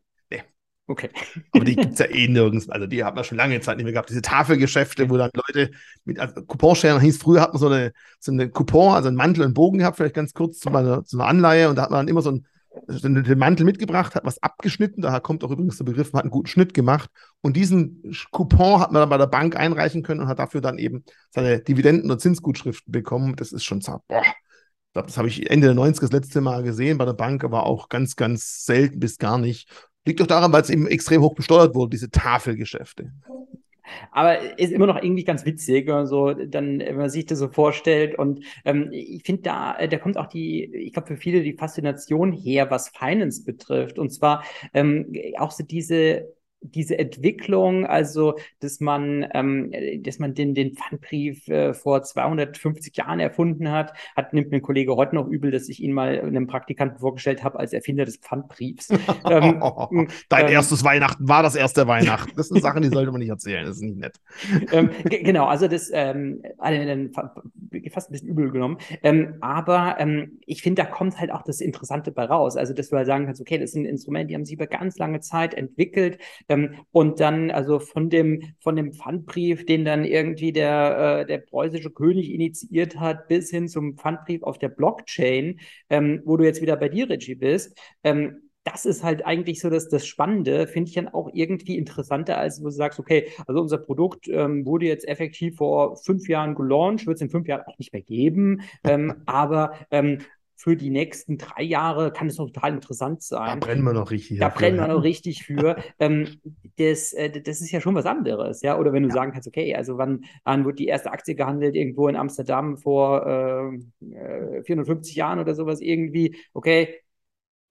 B: Okay. Aber die gibt es ja eh nirgends. Also die hat man schon lange Zeit nicht mehr gehabt. Diese Tafelgeschäfte, wo dann Leute mit also Couponscheren hieß, früher hat man so eine, so eine Coupon, also einen Mantel und Bogen gehabt, vielleicht ganz kurz zu einer, zu einer Anleihe und da hat man dann immer so einen, den Mantel mitgebracht, hat was abgeschnitten, daher kommt auch übrigens der Begriff, man hat einen guten Schnitt gemacht und diesen Coupon hat man dann bei der Bank einreichen können und hat dafür dann eben seine Dividenden- oder Zinsgutschriften bekommen. Das ist schon zart. Boah. Ich glaube, das habe ich Ende der 90er das letzte Mal gesehen bei der Bank, aber auch ganz, ganz selten bis gar nicht. Liegt doch daran, weil es eben extrem hoch besteuert wurde, diese Tafelgeschäfte.
A: Aber ist immer noch irgendwie ganz witzig, so dann, wenn man sich das so vorstellt. Und ähm, ich finde, da, da kommt auch die, ich glaube, für viele die Faszination her, was Finance betrifft. Und zwar ähm, auch so diese diese Entwicklung, also dass man, ähm, dass man den, den Pfandbrief äh, vor 250 Jahren erfunden hat, hat nimmt mir ein Kollege heute noch übel, dass ich ihn mal einem Praktikanten vorgestellt habe als Erfinder des Pfandbriefs. [laughs] ähm, [laughs]
B: Dein ähm, erstes Weihnachten war das erste Weihnachten. Das sind [laughs] Sachen, die sollte man nicht erzählen. Das ist nicht nett.
A: Ähm, genau, also das ähm, fast ein bisschen übel genommen. Ähm, aber ähm, ich finde, da kommt halt auch das Interessante bei raus. Also dass du halt sagen kannst, okay, das ist ein Instrument, die haben sie über ganz lange Zeit entwickelt und dann also von dem, von dem Pfandbrief, den dann irgendwie der, äh, der preußische König initiiert hat, bis hin zum Pfandbrief auf der Blockchain, ähm, wo du jetzt wieder bei dir, Reggie, bist. Ähm, das ist halt eigentlich so das, das Spannende, finde ich dann auch irgendwie interessanter, als wo du sagst, okay, also unser Produkt ähm, wurde jetzt effektiv vor fünf Jahren gelauncht, wird es in fünf Jahren auch nicht mehr geben, ähm, [laughs] aber ähm, für die nächsten drei Jahre kann es noch total interessant sein.
B: Da brennen wir noch richtig.
A: Da brennen wir noch richtig für. ähm, das, äh, das ist ja schon was anderes, ja. Oder wenn du ja. sagen kannst, okay, also wann, wann wird die erste Aktie gehandelt? Irgendwo in Amsterdam vor äh, 450 äh, Jahren oder sowas irgendwie. Okay,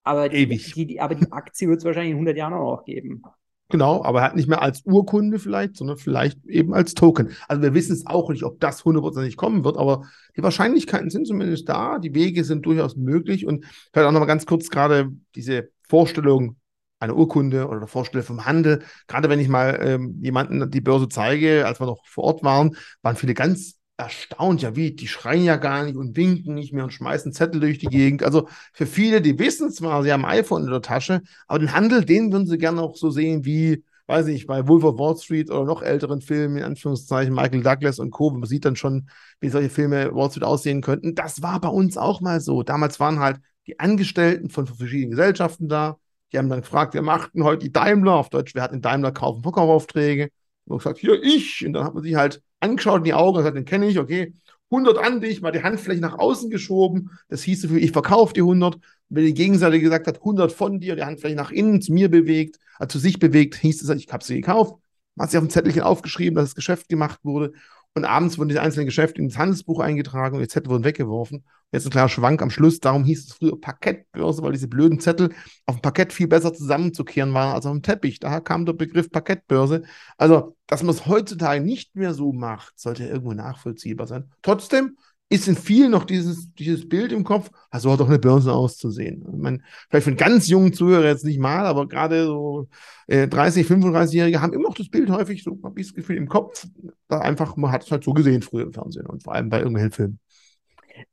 A: aber die, die, aber die Aktie wird es wahrscheinlich in 100 Jahren auch noch geben.
B: Genau, aber halt nicht mehr als Urkunde vielleicht, sondern vielleicht eben als Token. Also wir wissen es auch nicht, ob das hundertprozentig kommen wird, aber die Wahrscheinlichkeiten sind zumindest da, die Wege sind durchaus möglich und vielleicht auch nochmal ganz kurz gerade diese Vorstellung einer Urkunde oder der Vorstellung vom Handel. Gerade wenn ich mal ähm, jemanden die Börse zeige, als wir noch vor Ort waren, waren viele ganz erstaunt, ja wie, die schreien ja gar nicht und winken nicht mehr und schmeißen Zettel durch die Gegend. Also für viele, die wissen zwar, sie haben iPhone in der Tasche, aber den Handel, den würden sie gerne auch so sehen wie, weiß ich, bei Wolf of Wall Street oder noch älteren Filmen, in Anführungszeichen Michael Douglas und Co. Man sieht dann schon, wie solche Filme Wall Street aussehen könnten. Das war bei uns auch mal so. Damals waren halt die Angestellten von verschiedenen Gesellschaften da. Die haben dann gefragt, wer macht denn heute die Daimler? Auf Deutsch, wer hat den Daimler kaufen Verkaufaufträge? Und gesagt, hier ich. Und dann hat man sich halt angeschaut in die Augen gesagt, den kenne ich, okay. 100 an dich, mal die Handfläche nach außen geschoben. Das hieß so viel, ich verkaufe die 100. wenn die Gegenseite gesagt hat, 100 von dir, die Handfläche nach innen zu mir bewegt, also zu sich bewegt, hieß es, ich habe sie gekauft. Man hat sich auf dem Zettelchen aufgeschrieben, dass das Geschäft gemacht wurde. Und abends wurden die einzelnen Geschäfte ins Handelsbuch eingetragen und die Zettel wurden weggeworfen. Jetzt ein kleiner Schwank am Schluss. Darum hieß es früher Parkettbörse, weil diese blöden Zettel auf dem Parkett viel besser zusammenzukehren waren als auf dem Teppich. Daher kam der Begriff Parkettbörse. Also, dass man es heutzutage nicht mehr so macht, sollte irgendwo nachvollziehbar sein. Trotzdem ist in vielen noch dieses, dieses Bild im Kopf, ah, so hat doch eine Börse auszusehen. Ich meine, vielleicht für einen ganz jungen Zuhörer jetzt nicht mal, aber gerade so äh, 30, 35-Jährige haben immer noch das Bild häufig, so habe ich das Gefühl, im Kopf, da einfach, man hat es halt so gesehen früher im Fernsehen und vor allem bei irgendwelchen Filmen.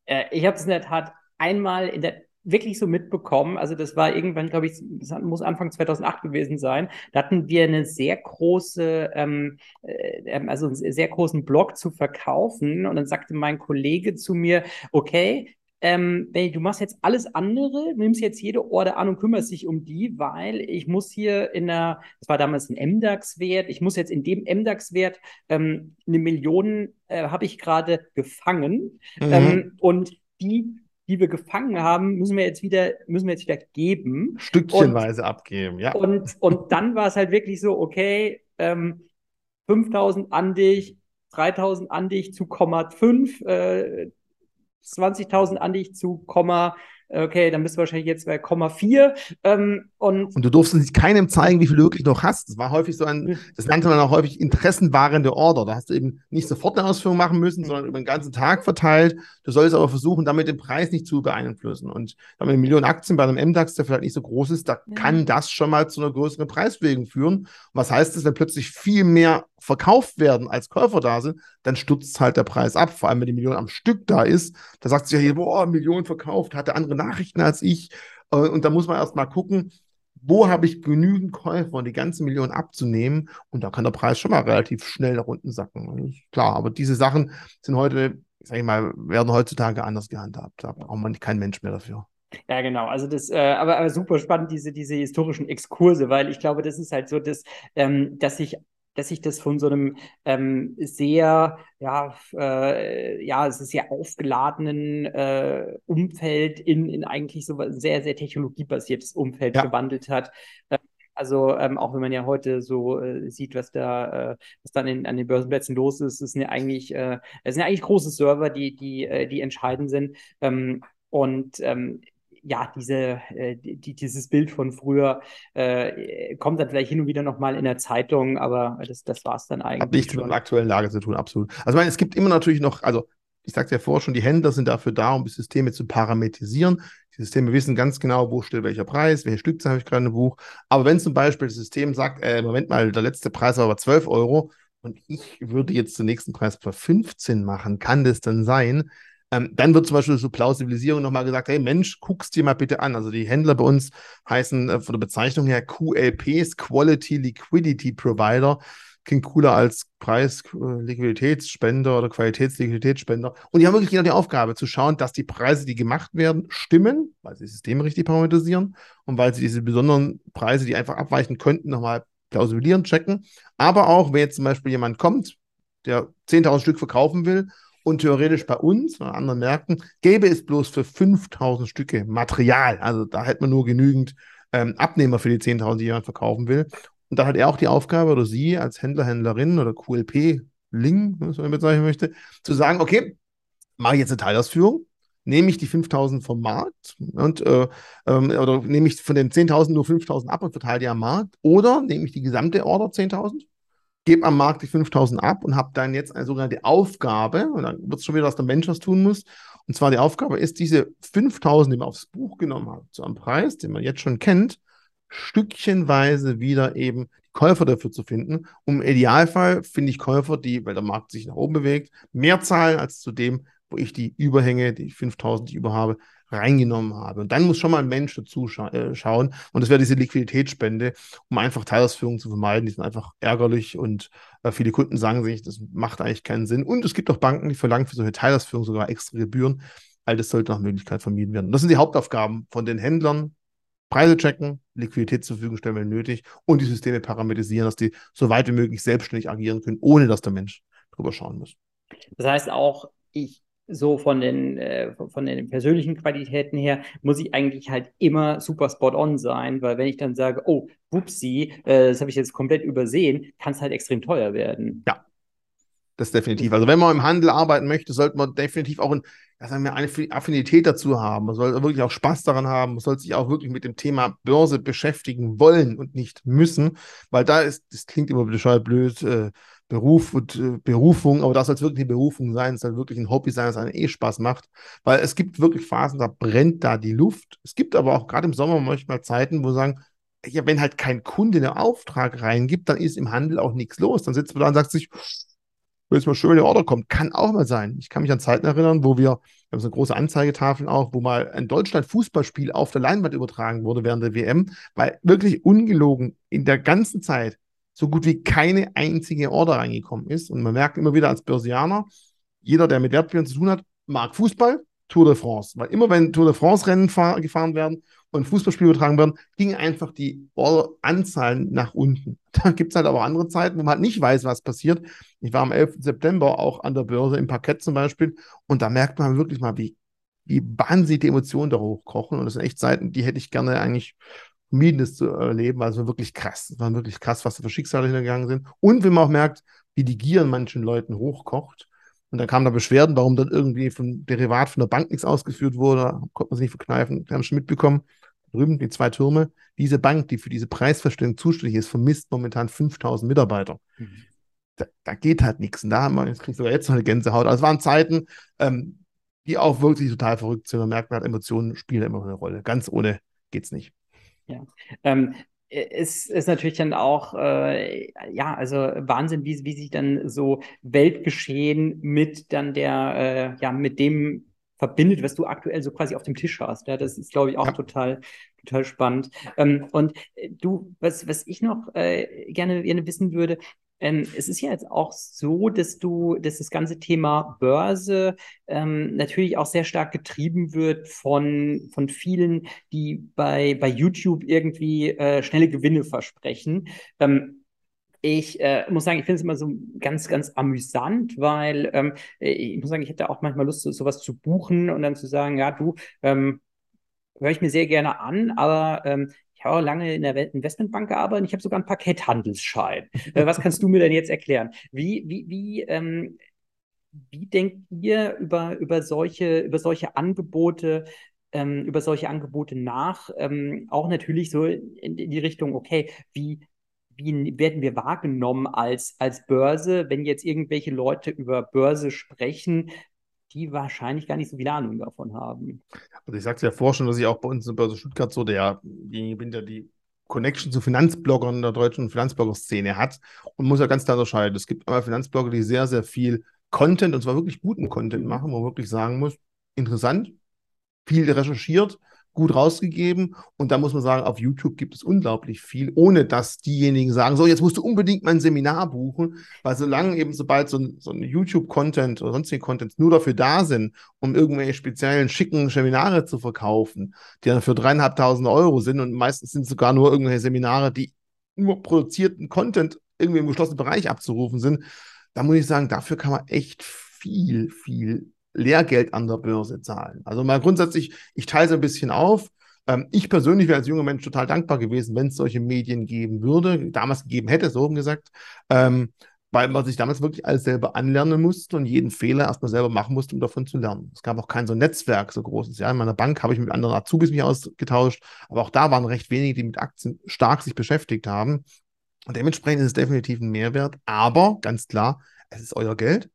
A: Äh, ich habe es in der Tat einmal in der wirklich so mitbekommen. Also das war irgendwann, glaube ich, das muss Anfang 2008 gewesen sein. Da hatten wir eine sehr große, ähm, äh, ähm, also einen sehr großen Blog zu verkaufen. Und dann sagte mein Kollege zu mir, okay, ähm, du machst jetzt alles andere, nimmst jetzt jede Order an und kümmerst dich um die, weil ich muss hier in der, das war damals ein MDAX-Wert, ich muss jetzt in dem MDAX-Wert ähm, eine Million äh, habe ich gerade gefangen mhm. ähm, und die die wir gefangen haben, müssen wir jetzt wieder, müssen wir jetzt wieder geben.
B: Stückchenweise und, abgeben, ja.
A: Und, und dann war es halt wirklich so, okay, ähm, 5000 an dich, 3000 an dich zu Komma 5, äh, 20.000 an dich zu Komma okay, dann bist du wahrscheinlich jetzt bei Komma 4. Ähm,
B: und, und du durfst keinem zeigen, wie viel du wirklich noch hast. Das war häufig so ein, das nannte man auch häufig interessenwahrende Order. Da hast du eben nicht sofort eine Ausführung machen müssen, sondern über den ganzen Tag verteilt. Du sollst aber versuchen, damit den Preis nicht zu beeinflussen. Und wenn man eine Million Aktien bei einem MDAX, der vielleicht nicht so groß ist, da ja. kann das schon mal zu einer größeren Preisbewegung führen. Und was heißt das, wenn plötzlich viel mehr verkauft werden, als Käufer da sind, dann stutzt halt der Preis ab. Vor allem, wenn die Million am Stück da ist, da sagt sich ja hier, boah, Millionen verkauft, hatte andere Nachrichten als ich. Äh, und da muss man erst mal gucken, wo habe ich genügend Käufer, um die ganze Million abzunehmen? Und da kann der Preis schon mal relativ schnell nach unten sacken. Klar, aber diese Sachen sind heute, sag ich mal, werden heutzutage anders gehandhabt. Da braucht man kein Mensch mehr dafür.
A: Ja, genau. Also das, äh, aber, aber super spannend, diese, diese historischen Exkurse, weil ich glaube, das ist halt so, dass, ähm, dass sich dass sich das von so einem ähm, sehr, ja, äh, ja, es ist sehr aufgeladenen äh, Umfeld in, in eigentlich so ein sehr, sehr technologiebasiertes Umfeld ja. gewandelt hat. Ähm, also ähm, auch wenn man ja heute so äh, sieht, was da, äh, was dann in, an den Börsenplätzen los ist, ist ja eigentlich, äh, es sind ja eigentlich große Server, die, die, äh, die entscheidend sind. Ähm, und ähm, ja, diese, äh, die, dieses Bild von früher äh, kommt dann vielleicht hin und wieder nochmal in der Zeitung, aber das, das war es dann eigentlich.
B: Hat nichts schon. mit der aktuellen Lage zu tun, absolut. Also ich meine, es gibt immer natürlich noch, also ich sagte ja vorher schon, die Händler sind dafür da, um die Systeme zu parametrisieren. Die Systeme wissen ganz genau, wo steht welcher Preis, welche Stückzahl habe ich gerade im Buch. Aber wenn zum Beispiel das System sagt, äh, Moment mal, der letzte Preis war aber 12 Euro und ich würde jetzt den nächsten Preis für 15 machen, kann das dann sein, ähm, dann wird zum Beispiel zur Plausibilisierung nochmal gesagt, hey Mensch, guck's dir mal bitte an. Also die Händler bei uns heißen äh, von der Bezeichnung her QLPs, Quality Liquidity Provider. Klingt cooler als Preis-Liquiditätsspender äh, oder Qualitätsliquiditätsspender. Und die haben wirklich genau die Aufgabe zu schauen, dass die Preise, die gemacht werden, stimmen, weil sie Systeme richtig parametrisieren und weil sie diese besonderen Preise, die einfach abweichen könnten, nochmal plausibilieren, checken. Aber auch, wenn jetzt zum Beispiel jemand kommt, der 10.000 Stück verkaufen will und theoretisch bei uns oder anderen Märkten gäbe es bloß für 5000 Stücke Material. Also da hätte man nur genügend ähm, Abnehmer für die 10.000, die jemand verkaufen will. Und da hat er auch die Aufgabe oder sie als Händler, Händlerin oder QLP-Ling, was man bezeichnen möchte, zu sagen, okay, mache ich jetzt eine Teilausführung, nehme ich die 5000 vom Markt und äh, ähm, oder nehme ich von den 10.000 nur 5000 ab und verteile die am Markt oder nehme ich die gesamte Order 10.000 gebe am Markt die 5000 ab und habe dann jetzt eine sogenannte Aufgabe, und dann wird es schon wieder, dass der Mensch was tun muss. Und zwar die Aufgabe ist, diese 5000, die man aufs Buch genommen hat, zu einem Preis, den man jetzt schon kennt, stückchenweise wieder eben Käufer dafür zu finden. Um im Idealfall finde ich Käufer, die, weil der Markt sich nach oben bewegt, mehr zahlen als zu dem, wo ich die Überhänge, die 5000, die ich überhabe, reingenommen habe. Und dann muss schon mal ein Mensch dazu scha äh, schauen. Und das wäre diese Liquiditätsspende, um einfach Teilausführungen zu vermeiden. Die sind einfach ärgerlich und äh, viele Kunden sagen sich, das macht eigentlich keinen Sinn. Und es gibt auch Banken, die verlangen für solche Teilausführungen sogar extra Gebühren. All das sollte nach Möglichkeit vermieden werden. Und das sind die Hauptaufgaben von den Händlern. Preise checken, Liquidität zur Verfügung stellen, wenn nötig, und die Systeme parametrisieren, dass die so weit wie möglich selbstständig agieren können, ohne dass der Mensch drüber schauen muss.
A: Das heißt auch, ich so von den, äh, von den persönlichen Qualitäten her, muss ich eigentlich halt immer super spot on sein, weil wenn ich dann sage, oh, wupsi, äh, das habe ich jetzt komplett übersehen, kann es halt extrem teuer werden.
B: Ja, das definitiv. Also wenn man im Handel arbeiten möchte, sollte man definitiv auch ein, sagen wir, eine Affinität dazu haben. Man soll wirklich auch Spaß daran haben. Man soll sich auch wirklich mit dem Thema Börse beschäftigen wollen und nicht müssen, weil da ist, das klingt immer bescheuert blöd, äh, Beruf und äh, Berufung, aber das soll wirklich eine Berufung sein, es soll wirklich ein Hobby sein, das einen eh Spaß macht, weil es gibt wirklich Phasen, da brennt da die Luft. Es gibt aber auch gerade im Sommer manchmal Zeiten, wo sagen, ja, wenn halt kein Kunde einen Auftrag reingibt, dann ist im Handel auch nichts los. Dann sitzt man da und sagt sich, wenn jetzt mal schön eine Order kommt, kann auch mal sein. Ich kann mich an Zeiten erinnern, wo wir, wir haben so eine große Anzeigetafel auch, wo mal ein Deutschland-Fußballspiel auf der Leinwand übertragen wurde während der WM, weil wirklich ungelogen in der ganzen Zeit so gut wie keine einzige Order reingekommen ist. Und man merkt immer wieder als Börsianer, jeder, der mit Wertpapieren zu tun hat, mag Fußball, Tour de France. Weil immer wenn Tour de France-Rennen gefahren werden und Fußballspiele übertragen werden, ging einfach die Anzahlen nach unten. [laughs] Da gibt es halt aber andere Zeiten, wo man halt nicht weiß, was passiert. Ich war am 11. September auch an der Börse im Parkett zum Beispiel und da merkt man wirklich mal, wie, wie wahnsinnig die Emotionen da hochkochen. Und das sind echt Zeiten, die hätte ich gerne eigentlich vermieden, das zu erleben. Also wirklich krass. Es war wirklich krass, was da für Schicksale hingegangen sind. Und wenn man auch merkt, wie die Gier in manchen Leuten hochkocht. Und dann kamen da Beschwerden, warum dann irgendwie von Derivat von der Bank nichts ausgeführt wurde. Da konnte man sich nicht verkneifen. Wir haben schon mitbekommen, drüben die zwei Türme. Diese Bank, die für diese Preisverstellung zuständig ist, vermisst momentan 5000 Mitarbeiter. Mhm. Da, da, geht halt nichts. Und da haben wir, jetzt kriegt sogar jetzt noch eine Gänsehaut. Also es waren Zeiten, ähm, die auch wirklich total verrückt sind. Man merkt, man hat Emotionen spielen immer eine Rolle. Ganz ohne geht's nicht.
A: Ja. Ähm, es ist natürlich dann auch, äh, ja, also Wahnsinn, wie, wie sich dann so Weltgeschehen mit dann der, äh, ja, mit dem verbindet, was du aktuell so quasi auf dem Tisch hast. Ja, das ist, glaube ich, auch ja. total, total spannend. Ähm, und äh, du, was, was ich noch äh, gerne, gerne wissen würde, ähm, es ist ja jetzt auch so, dass du, dass das ganze Thema Börse ähm, natürlich auch sehr stark getrieben wird von, von vielen, die bei, bei YouTube irgendwie äh, schnelle Gewinne versprechen. Ähm, ich äh, muss sagen, ich finde es immer so ganz, ganz amüsant, weil ähm, ich muss sagen, ich hätte auch manchmal Lust, so, sowas zu buchen und dann zu sagen, ja, du, ähm, höre ich mir sehr gerne an, aber ähm, habe lange in der Investmentbank gearbeitet ich habe sogar einen Pakethandelsschein. äh, was kannst du mir denn jetzt erklären? Wie, wie, wie, ähm, wie denkt ihr über, über, solche, über solche Angebote, ähm, über solche Angebote nach? Ähm, auch natürlich so in, in die Richtung, okay, wie wie werden wir wahrgenommen als, als Börse, wenn jetzt irgendwelche Leute über Börse sprechen, die wahrscheinlich gar nicht so viel Ahnung davon haben.
B: Also ich sagte ja vorher schon, dass ich auch bei uns in Börse Stuttgart so der, bin der die Connection zu Finanzbloggern der deutschen Finanzblogger-Szene hat und muss ja ganz klar unterscheiden. Es gibt aber Finanzblogger, die sehr, sehr viel Content, und zwar wirklich guten Content machen, wo man wirklich sagen muss, interessant, viel recherchiert, gut rausgegeben. Und da muss man sagen, auf YouTube gibt es unglaublich viel, ohne dass diejenigen sagen, so, jetzt musst du unbedingt mein Seminar buchen, weil solange eben, sobald so ein, so ein YouTube-Content oder sonstige Content nur dafür da sind, um irgendwelche speziellen, schicken Seminare zu verkaufen, die dann für dreieinhalbtausend Euro sind und meistens sind sogar nur irgendwelche Seminare, die nur produzierten Content irgendwie im geschlossenen Bereich abzurufen sind, da muss ich sagen, dafür kann man echt viel, viel Lehrgeld an der Börse zahlen. Also mal grundsätzlich, ich teile es ein bisschen auf. Ähm, ich persönlich wäre als junger Mensch total dankbar gewesen, wenn es solche Medien geben würde, damals gegeben hätte, so gesagt, ähm, weil man sich damals wirklich alles selber anlernen musste und jeden Fehler erstmal selber machen musste, um davon zu lernen. Es gab auch kein so Netzwerk so großes. Ja, in meiner Bank habe ich mit anderen Azubis mich ausgetauscht, aber auch da waren recht wenige, die mit Aktien stark sich beschäftigt haben. Und dementsprechend ist es definitiv ein Mehrwert, aber ganz klar, es ist euer Geld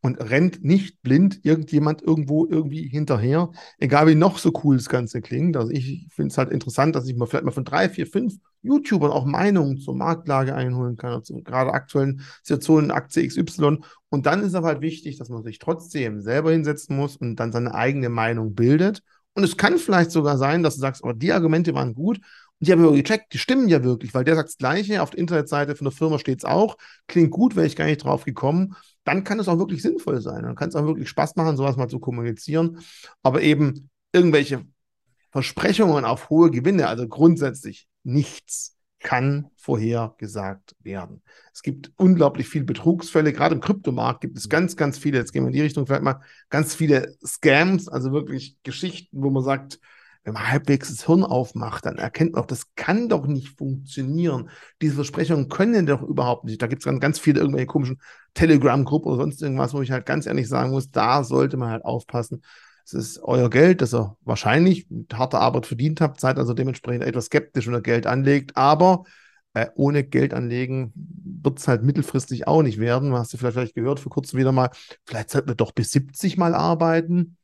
B: und rennt nicht blind irgendjemand irgendwo irgendwie hinterher, egal wie noch so cool das Ganze klingt. Also ich finde es halt interessant, dass ich mal vielleicht mal von drei, vier, fünf YouTubern auch Meinungen zur Marktlage einholen kann, also gerade aktuellen Situationen, Aktie XY. Und dann ist aber halt wichtig, dass man sich trotzdem selber hinsetzen muss und dann seine eigene Meinung bildet. Und es kann vielleicht sogar sein, dass du sagst, aber die Argumente waren gut und die habe ich gecheckt, die stimmen ja wirklich, weil der sagt das Gleiche, auf der Internetseite von der Firma steht es auch, klingt gut, wäre ich gar nicht drauf gekommen. Dann kann es auch wirklich sinnvoll sein. Dann kann es auch wirklich Spaß machen, sowas mal zu kommunizieren. Aber eben irgendwelche Versprechungen auf hohe Gewinne, also grundsätzlich nichts, kann vorhergesagt werden. Es gibt unglaublich viele Betrugsfälle, gerade im Kryptomarkt gibt es ganz, ganz viele, jetzt gehen wir in die Richtung vielleicht mal, ganz viele Scams, also wirklich Geschichten, wo man sagt, wenn man halbwegs das Hirn aufmacht, dann erkennt man auch, das kann doch nicht funktionieren. Diese Versprechungen können doch überhaupt nicht. Da gibt es ganz, viele irgendwelche komischen Telegram-Gruppen oder sonst irgendwas, wo ich halt ganz ehrlich sagen muss, da sollte man halt aufpassen. Es ist euer Geld, das ihr wahrscheinlich mit harter Arbeit verdient habt, seid also dementsprechend etwas skeptisch, wenn ihr Geld anlegt, aber äh, ohne Geld anlegen wird es halt mittelfristig auch nicht werden. Hast du vielleicht, vielleicht gehört vor kurzem wieder mal, vielleicht sollten wir doch bis 70 mal arbeiten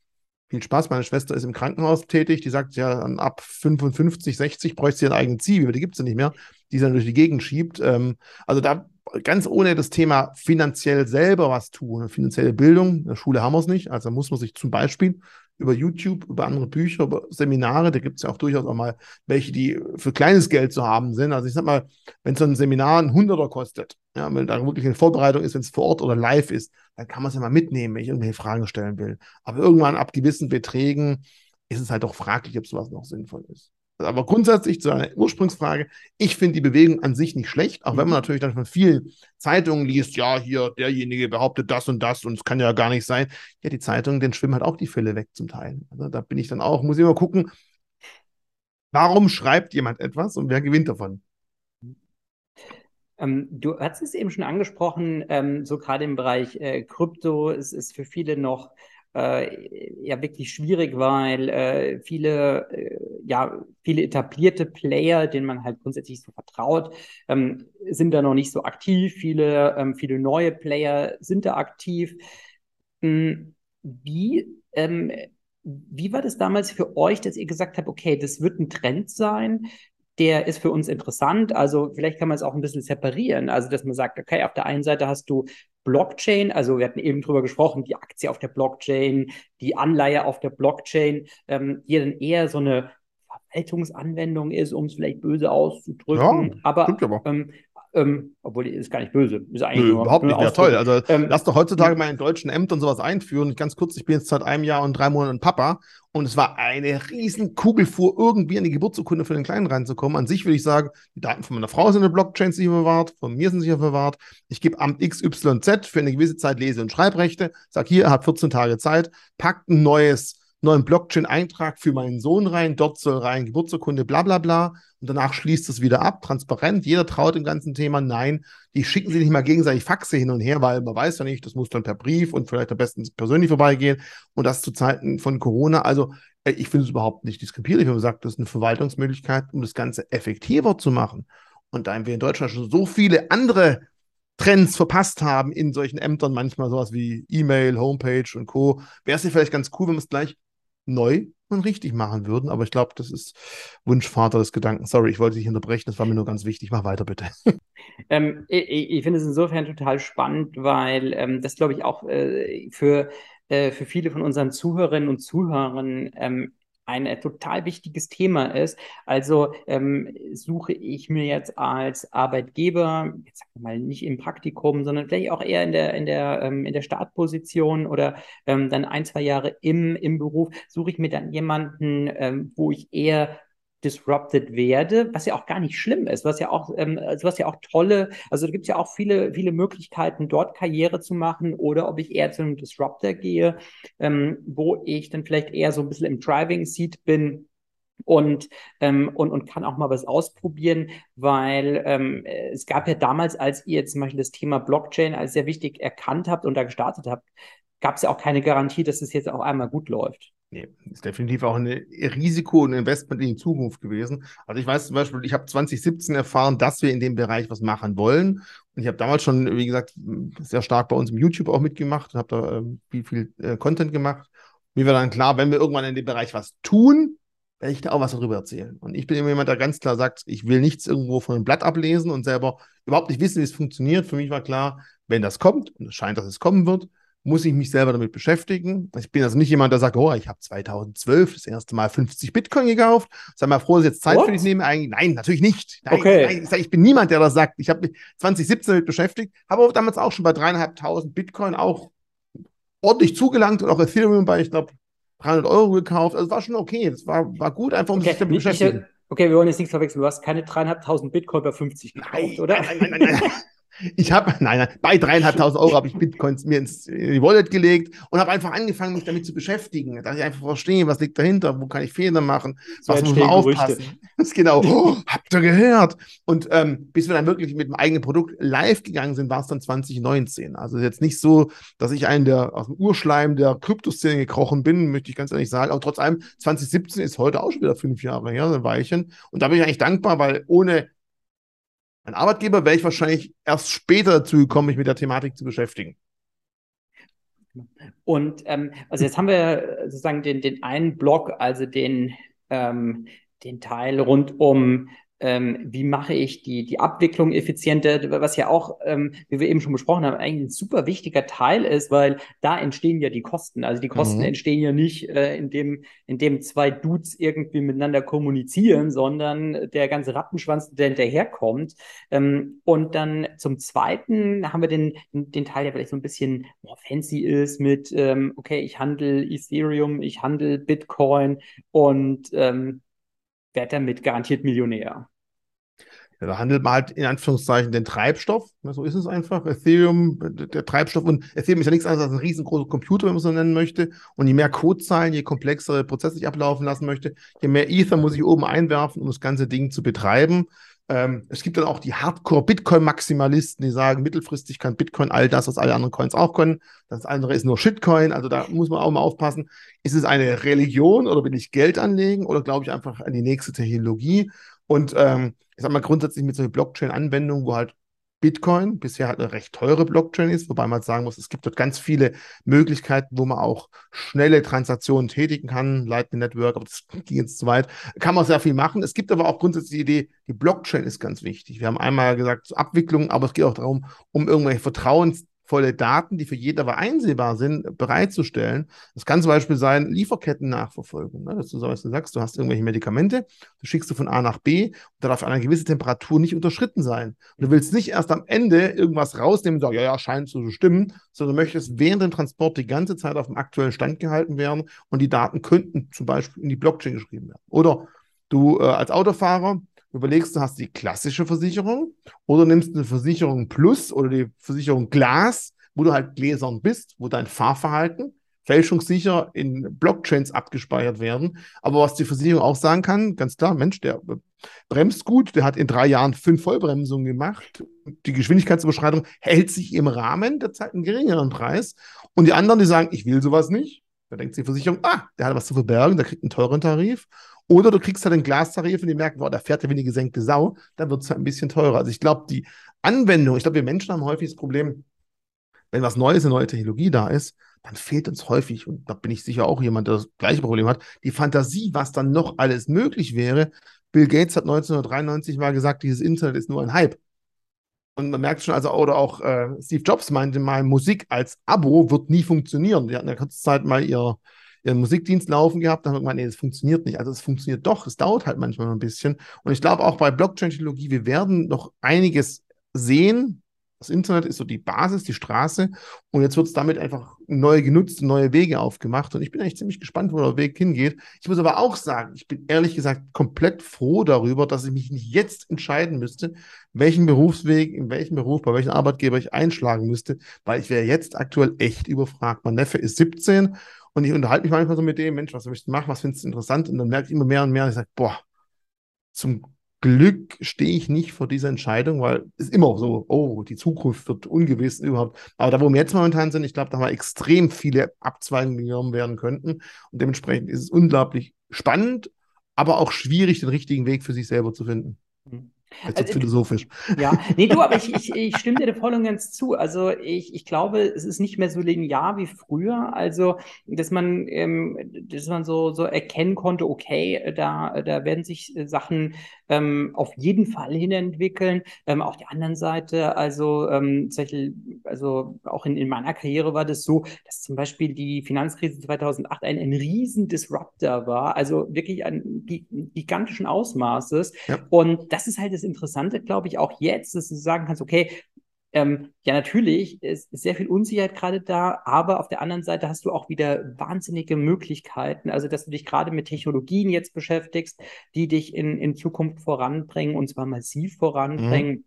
B: viel Spaß. Meine Schwester ist im Krankenhaus tätig. Die sagt ja, ab 55, 60 bräuchte sie einen eigenen Ziel, aber die gibt es ja nicht mehr, die sie dann durch die Gegend schiebt. Ähm, also da ganz ohne das Thema finanziell selber was tun, finanzielle Bildung, in der Schule haben wir es nicht. Also muss man sich zum Beispiel über YouTube, über andere Bücher, über Seminare, da gibt es ja auch durchaus auch mal welche, die für kleines Geld zu haben sind. Also ich sag mal, wenn so ein Seminar ein Hunderter kostet, ja, wenn da wirklich eine Vorbereitung ist, wenn es vor Ort oder live ist, dann kann man es ja mal mitnehmen, wenn ich irgendwelche Fragen stellen will. Aber irgendwann ab gewissen Beträgen ist es halt doch fraglich, ob sowas noch sinnvoll ist. Aber grundsätzlich zu einer Ursprungsfrage, ich finde die Bewegung an sich nicht schlecht, auch wenn man mhm. natürlich dann von vielen Zeitungen liest, ja, hier, derjenige behauptet das und das und es kann ja gar nicht sein. Ja, die Zeitungen, denen schwimmen halt auch die Fälle weg zum Teil. Also da bin ich dann auch, muss ich mal gucken, warum schreibt jemand etwas und wer gewinnt davon?
A: Ähm, du hast es eben schon angesprochen, ähm, so gerade im Bereich äh, Krypto, es ist für viele noch äh, ja wirklich schwierig, weil äh, viele, äh, ja, viele etablierte Player, denen man halt grundsätzlich so vertraut, ähm, sind da noch nicht so aktiv. Viele, ähm, viele neue Player sind da aktiv. Hm, wie, ähm, wie war das damals für euch, dass ihr gesagt habt, okay, das wird ein Trend sein? Der ist für uns interessant. Also vielleicht kann man es auch ein bisschen separieren. Also dass man sagt, okay, auf der einen Seite hast du Blockchain, also wir hatten eben drüber gesprochen, die Aktie auf der Blockchain, die Anleihe auf der Blockchain, ähm, die dann eher so eine Verwaltungsanwendung ist, um es vielleicht böse auszudrücken. Ja, aber, aber. Ähm, ähm, obwohl die ist gar nicht böse. Ist eigentlich
B: Nö, nur, überhaupt nicht. Ja, toll. Also ähm, lass doch heutzutage mal in deutschen Ämtern sowas einführen. Ganz kurz, ich bin jetzt seit einem Jahr und drei Monaten Papa und es war eine riesen Kugelfuhr, irgendwie an die Geburtsurkunde für den Kleinen reinzukommen. An sich würde ich sagen, die Daten von meiner Frau sind in der Blockchain sicher verwahrt, von mir sind sicher verwahrt. Ich gebe Amt XYZ für eine gewisse Zeit Lese- und Schreibrechte, sage hier, er hat 14 Tage Zeit, packt ein neues neuen Blockchain-Eintrag für meinen Sohn rein, dort soll rein Geburtsurkunde, bla bla bla. Und danach schließt es wieder ab, transparent. Jeder traut dem ganzen Thema. Nein, die schicken sich nicht mal gegenseitig Faxe hin und her, weil man weiß ja nicht, das muss dann per Brief und vielleicht am besten persönlich vorbeigehen. Und das zu Zeiten von Corona. Also äh, ich finde es überhaupt nicht diskriminierlich, wenn man sagt, das ist eine Verwaltungsmöglichkeit, um das Ganze effektiver zu machen. Und da wir in Deutschland schon so viele andere Trends verpasst haben in solchen Ämtern, manchmal sowas wie E-Mail, Homepage und Co., wäre es ja vielleicht ganz cool, wenn man es gleich neu und richtig machen würden. Aber ich glaube, das ist Wunschvater des Gedanken. Sorry, ich wollte dich unterbrechen, das war mir nur ganz wichtig. Mach weiter, bitte. [laughs]
A: Ähm, ich, ich finde es insofern total spannend, weil ähm, das, glaube ich, auch äh, für, äh, für viele von unseren Zuhörerinnen und Zuhörern ähm, ein äh, total wichtiges Thema ist. Also ähm, suche ich mir jetzt als Arbeitgeber, jetzt sagen wir mal nicht im Praktikum, sondern vielleicht auch eher in der, in der, ähm, in der Startposition oder ähm, dann ein, zwei Jahre im, im Beruf, suche ich mir dann jemanden, ähm, wo ich eher disrupted werde, was ja auch gar nicht schlimm ist, was ja auch, ähm, also was ja auch tolle, also da gibt es ja auch viele, viele Möglichkeiten, dort Karriere zu machen oder ob ich eher zu einem Disruptor gehe, ähm, wo ich dann vielleicht eher so ein bisschen im Driving Seat bin, und, ähm, und, und kann auch mal was ausprobieren, weil ähm, es gab ja damals, als ihr zum Beispiel das Thema Blockchain als sehr wichtig erkannt habt und da gestartet habt, gab es ja auch keine Garantie, dass es jetzt auch einmal gut läuft.
B: Nee, ist definitiv auch ein Risiko und Investment in die Zukunft gewesen. Also ich weiß zum Beispiel, ich habe 2017 erfahren, dass wir in dem Bereich was machen wollen. Und ich habe damals schon, wie gesagt, sehr stark bei uns im YouTube auch mitgemacht und habe da äh, viel, viel äh, Content gemacht. Mir war dann klar, wenn wir irgendwann in dem Bereich was tun, werde ich da auch was darüber erzählen. Und ich bin immer jemand, der ganz klar sagt, ich will nichts irgendwo von einem Blatt ablesen und selber überhaupt nicht wissen, wie es funktioniert. Für mich war klar, wenn das kommt, und es scheint, dass es kommen wird, muss ich mich selber damit beschäftigen. Ich bin also nicht jemand, der sagt, oh, ich habe 2012 das erste Mal 50 Bitcoin gekauft. Sei mal froh, dass ich jetzt Zeit What? für dich nehme. Eigentlich, nein, natürlich nicht. Nein, okay. Nein, ich, sag, ich, bin niemand, der das sagt. Ich habe mich 2017 damit beschäftigt, habe aber damals auch schon bei dreieinhalbtausend Bitcoin auch ordentlich zugelangt und auch Ethereum bei, ich glaube, 300 Euro gekauft. Also war schon okay. Das war, war gut, einfach um okay. sich damit zu beschäftigen.
A: Okay, wir wollen jetzt nichts verwechseln. Du hast keine dreieinhalbtausend Bitcoin bei 50 gekauft,
B: nein,
A: oder?
B: Nein, nein, nein, nein. [laughs] Ich habe, [laughs] nein, nein, bei dreieinhalbtausend Euro habe ich Bitcoins mir ins in die Wallet gelegt und habe einfach angefangen, mich damit zu beschäftigen. Dass ich einfach verstehe, was liegt dahinter, wo kann ich Fehler machen, so was muss man aufpassen. [laughs] Das genau, oh, habt ihr gehört? Und ähm, bis wir dann wirklich mit dem eigenen Produkt live gegangen sind, war es dann 2019. Also jetzt nicht so, dass ich einen der aus dem Urschleim der Kryptoszene gekrochen bin, möchte ich ganz ehrlich sagen. Aber trotz allem, 2017 ist heute auch schon wieder fünf Jahre her, ein Weilchen. Und da bin ich eigentlich dankbar, weil ohne ein Arbeitgeber wäre ich wahrscheinlich erst später dazu gekommen, mich mit der Thematik zu beschäftigen.
A: Und ähm, also jetzt haben wir sozusagen den, den einen Block, also den, ähm, den Teil rund um ähm, wie mache ich die, die Abwicklung effizienter, was ja auch, ähm, wie wir eben schon besprochen haben, eigentlich ein super wichtiger Teil ist, weil da entstehen ja die Kosten. Also die Kosten mhm. entstehen ja nicht, äh, indem, indem zwei Dudes irgendwie miteinander kommunizieren, sondern der ganze Rattenschwanz, der hinterherkommt. Ähm, und dann zum Zweiten haben wir den, den Teil, der vielleicht so ein bisschen more fancy ist mit, ähm, okay, ich handle Ethereum, ich handle Bitcoin und ähm, werde damit garantiert Millionär.
B: Da handelt man halt in Anführungszeichen den Treibstoff. So ist es einfach. Ethereum, der Treibstoff. Und Ethereum ist ja nichts anderes als ein riesengroßer Computer, wenn man es so nennen möchte. Und je mehr Codezeilen, je komplexere Prozesse ich ablaufen lassen möchte, je mehr Ether muss ich oben einwerfen, um das ganze Ding zu betreiben. Ähm, es gibt dann auch die Hardcore-Bitcoin-Maximalisten, die sagen, mittelfristig kann Bitcoin all das, was alle anderen Coins auch können. Das andere ist nur Shitcoin. Also da muss man auch mal aufpassen. Ist es eine Religion oder will ich Geld anlegen oder glaube ich einfach an die nächste Technologie? Und ähm, ich sag mal grundsätzlich mit solchen Blockchain-Anwendungen, wo halt Bitcoin bisher halt eine recht teure Blockchain ist, wobei man sagen muss, es gibt dort ganz viele Möglichkeiten, wo man auch schnelle Transaktionen tätigen kann, Lightning Network, aber das [laughs] ging jetzt zu weit. Kann man sehr viel machen. Es gibt aber auch grundsätzlich die Idee, die Blockchain ist ganz wichtig. Wir haben einmal gesagt, Abwicklung, aber es geht auch darum, um irgendwelche Vertrauens volle Daten, die für jeden aber einsehbar sind, bereitzustellen. Das kann zum Beispiel sein Lieferketten-Nachverfolgung. Ne? Dass du so sagst, du hast irgendwelche Medikamente, du schickst du von A nach B und da darf eine gewisse Temperatur nicht unterschritten sein. Und du willst nicht erst am Ende irgendwas rausnehmen und sagen, ja, ja, scheint so zu stimmen, sondern du möchtest während dem Transport die ganze Zeit auf dem aktuellen Stand gehalten werden und die Daten könnten zum Beispiel in die Blockchain geschrieben werden. Oder du äh, als Autofahrer überlegst, du hast die klassische Versicherung oder nimmst eine Versicherung Plus oder die Versicherung Glas, wo du halt gläsern bist, wo dein Fahrverhalten fälschungssicher in Blockchains abgespeichert werden. Aber was die Versicherung auch sagen kann, ganz klar, Mensch, der bremst gut, der hat in drei Jahren fünf Vollbremsungen gemacht. Die Geschwindigkeitsüberschreitung hält sich im Rahmen, der zahlt einen geringeren Preis. Und die anderen, die sagen, ich will sowas nicht. Da denkt die Versicherung, ah, der hat was zu verbergen, der kriegt einen teuren Tarif. Oder du kriegst halt einen Glastarif und die merken, boah, da fährt ja wie eine gesenkte Sau, dann wird es halt ein bisschen teurer. Also ich glaube, die Anwendung, ich glaube, wir Menschen haben häufig das Problem, wenn was Neues, eine neue Technologie da ist, dann fehlt uns häufig, und da bin ich sicher auch jemand, der das gleiche Problem hat, die Fantasie, was dann noch alles möglich wäre. Bill Gates hat 1993 mal gesagt, dieses Internet ist nur ein Hype. Und man merkt schon, also, oder auch äh, Steve Jobs meinte mal, Musik als Abo wird nie funktionieren. Die hatten ja kurze Zeit mal ihr, ihren Musikdienst laufen gehabt, dann haben wir gemeint, nee, das funktioniert nicht. Also es funktioniert doch, es dauert halt manchmal ein bisschen. Und ich glaube auch bei Blockchain-Technologie, wir werden noch einiges sehen. Das Internet ist so die Basis, die Straße. Und jetzt wird es damit einfach neu genutzt, neue Wege aufgemacht. Und ich bin eigentlich ziemlich gespannt, wo der Weg hingeht. Ich muss aber auch sagen, ich bin ehrlich gesagt komplett froh darüber, dass ich mich nicht jetzt entscheiden müsste, welchen Berufsweg, in welchem Beruf, bei welchem Arbeitgeber ich einschlagen müsste, weil ich wäre jetzt aktuell echt überfragt. Mein Neffe ist 17 und ich unterhalte mich manchmal so mit dem, Mensch, was möchtest du machen, was findest du interessant? Und dann merke ich immer mehr und mehr und ich sage, boah, zum Glück stehe ich nicht vor dieser Entscheidung, weil es ist immer so, oh, die Zukunft wird ungewiss überhaupt. Aber da, wo wir jetzt momentan sind, ich glaube, da wir extrem viele Abzweigungen, genommen werden könnten. Und dementsprechend ist es unglaublich spannend, aber auch schwierig, den richtigen Weg für sich selber zu finden. Mhm. Jetzt also, philosophisch.
A: Ja, nee, du, aber ich, ich, ich stimme dir voll und ganz zu. Also ich, ich glaube, es ist nicht mehr so linear wie früher. Also, dass man, ähm, dass man so, so erkennen konnte, okay, da, da werden sich Sachen ähm, auf jeden Fall hin entwickeln. Ähm, auf der anderen Seite, also, ähm, also auch in, in meiner Karriere war das so, dass zum Beispiel die Finanzkrise 2008 ein, ein riesen Disruptor war, also wirklich ein gigantischen Ausmaßes. Ja. Und das ist halt das das Interessante, glaube ich, auch jetzt, dass du sagen kannst, okay, ähm, ja, natürlich ist, sehr viel Unsicherheit gerade da, aber auf der anderen Seite hast du auch wieder wahnsinnige Möglichkeiten. Also, dass du dich gerade mit Technologien jetzt beschäftigst, die dich in, in Zukunft voranbringen und zwar massiv voranbringen. Mhm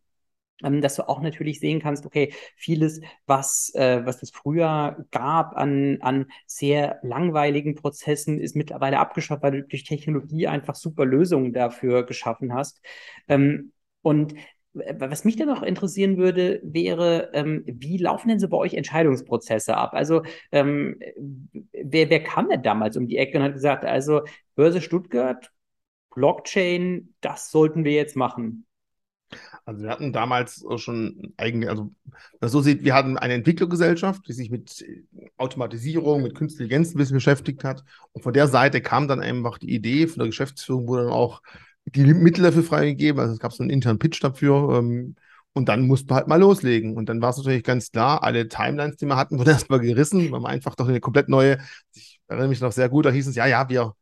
A: ähm, dass du auch natürlich sehen kannst, okay, vieles, was, äh, was es früher gab an, an sehr langweiligen Prozessen, ist mittlerweile abgeschafft, weil du durch Technologie einfach super Lösungen dafür geschaffen hast. Ähm, und was mich dann noch interessieren würde, wäre, ähm, wie laufen denn so bei euch Entscheidungsprozesse ab? Also, ähm, wer, wer kam denn damals um die Ecke und hat gesagt, also Börse Stuttgart, Blockchain, das sollten wir jetzt machen?
B: Also wir hatten damals schon eigentlich, also man so sieht, wir hatten eine Entwicklergesellschaft, die sich mit Automatisierung, mit künstlicher Intelligenz ein bisschen beschäftigt hat. Und von der Seite kam dann einfach die Idee von der Geschäftsführung, wo dann auch die Mittel dafür freigegeben. Also es gab so einen internen Pitch dafür. Ähm, und dann mussten wir halt mal loslegen. Und dann war es natürlich ganz klar, alle Timelines, die wir hatten, [laughs] wurden erstmal gerissen, weil man einfach doch eine komplett neue, ich erinnere mich noch sehr gut, da hieß es, ja, ja, wir,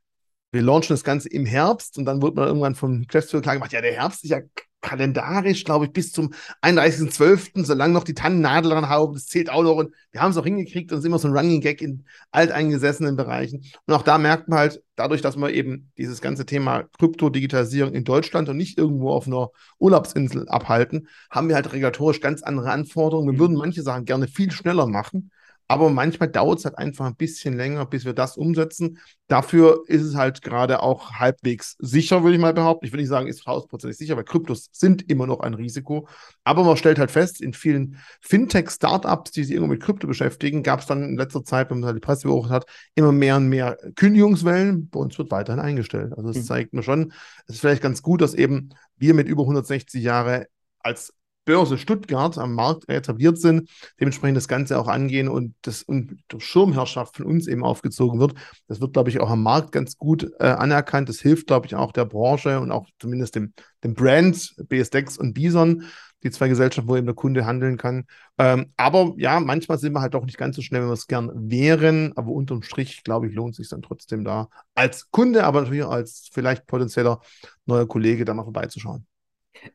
B: wir launchen das Ganze im Herbst. Und dann wurde man irgendwann vom Geschäftsführer klar gemacht, ja, der Herbst ist ja kalendarisch, glaube ich, bis zum 31.12., solange noch die Tannennadel dran haben, das zählt auch noch. Und wir haben es auch hingekriegt und ist immer so ein Running Gag in alteingesessenen Bereichen. Und auch da merkt man halt, dadurch, dass wir eben dieses ganze Thema Krypto-Digitalisierung in Deutschland und nicht irgendwo auf einer Urlaubsinsel abhalten, haben wir halt regulatorisch ganz andere Anforderungen. Wir mhm. würden manche Sachen gerne viel schneller machen. Aber manchmal dauert es halt einfach ein bisschen länger, bis wir das umsetzen. Dafür ist es halt gerade auch halbwegs sicher, würde ich mal behaupten. Ich will nicht sagen, ist hausprozentig sicher, weil Kryptos sind immer noch ein Risiko. Aber man stellt halt fest, in vielen Fintech-Startups, die sich irgendwo mit Krypto beschäftigen, gab es dann in letzter Zeit, wenn man halt die Presse beobachtet hat, immer mehr und mehr Kündigungswellen. Bei uns wird weiterhin eingestellt. Also es mhm. zeigt mir schon, es ist vielleicht ganz gut, dass eben wir mit über 160 Jahre als Börse Stuttgart am Markt etabliert sind, dementsprechend das Ganze auch angehen und das und durch Schirmherrschaft von uns eben aufgezogen wird. Das wird, glaube ich, auch am Markt ganz gut äh, anerkannt. Das hilft, glaube ich, auch der Branche und auch zumindest dem, dem Brand BSDEX und Bison, die zwei Gesellschaften, wo eben der Kunde handeln kann. Ähm, aber ja, manchmal sind wir halt doch nicht ganz so schnell, wenn wir es gern wären. Aber unterm Strich, glaube ich, lohnt es sich dann trotzdem da als Kunde, aber natürlich als vielleicht potenzieller neuer Kollege da mal vorbeizuschauen.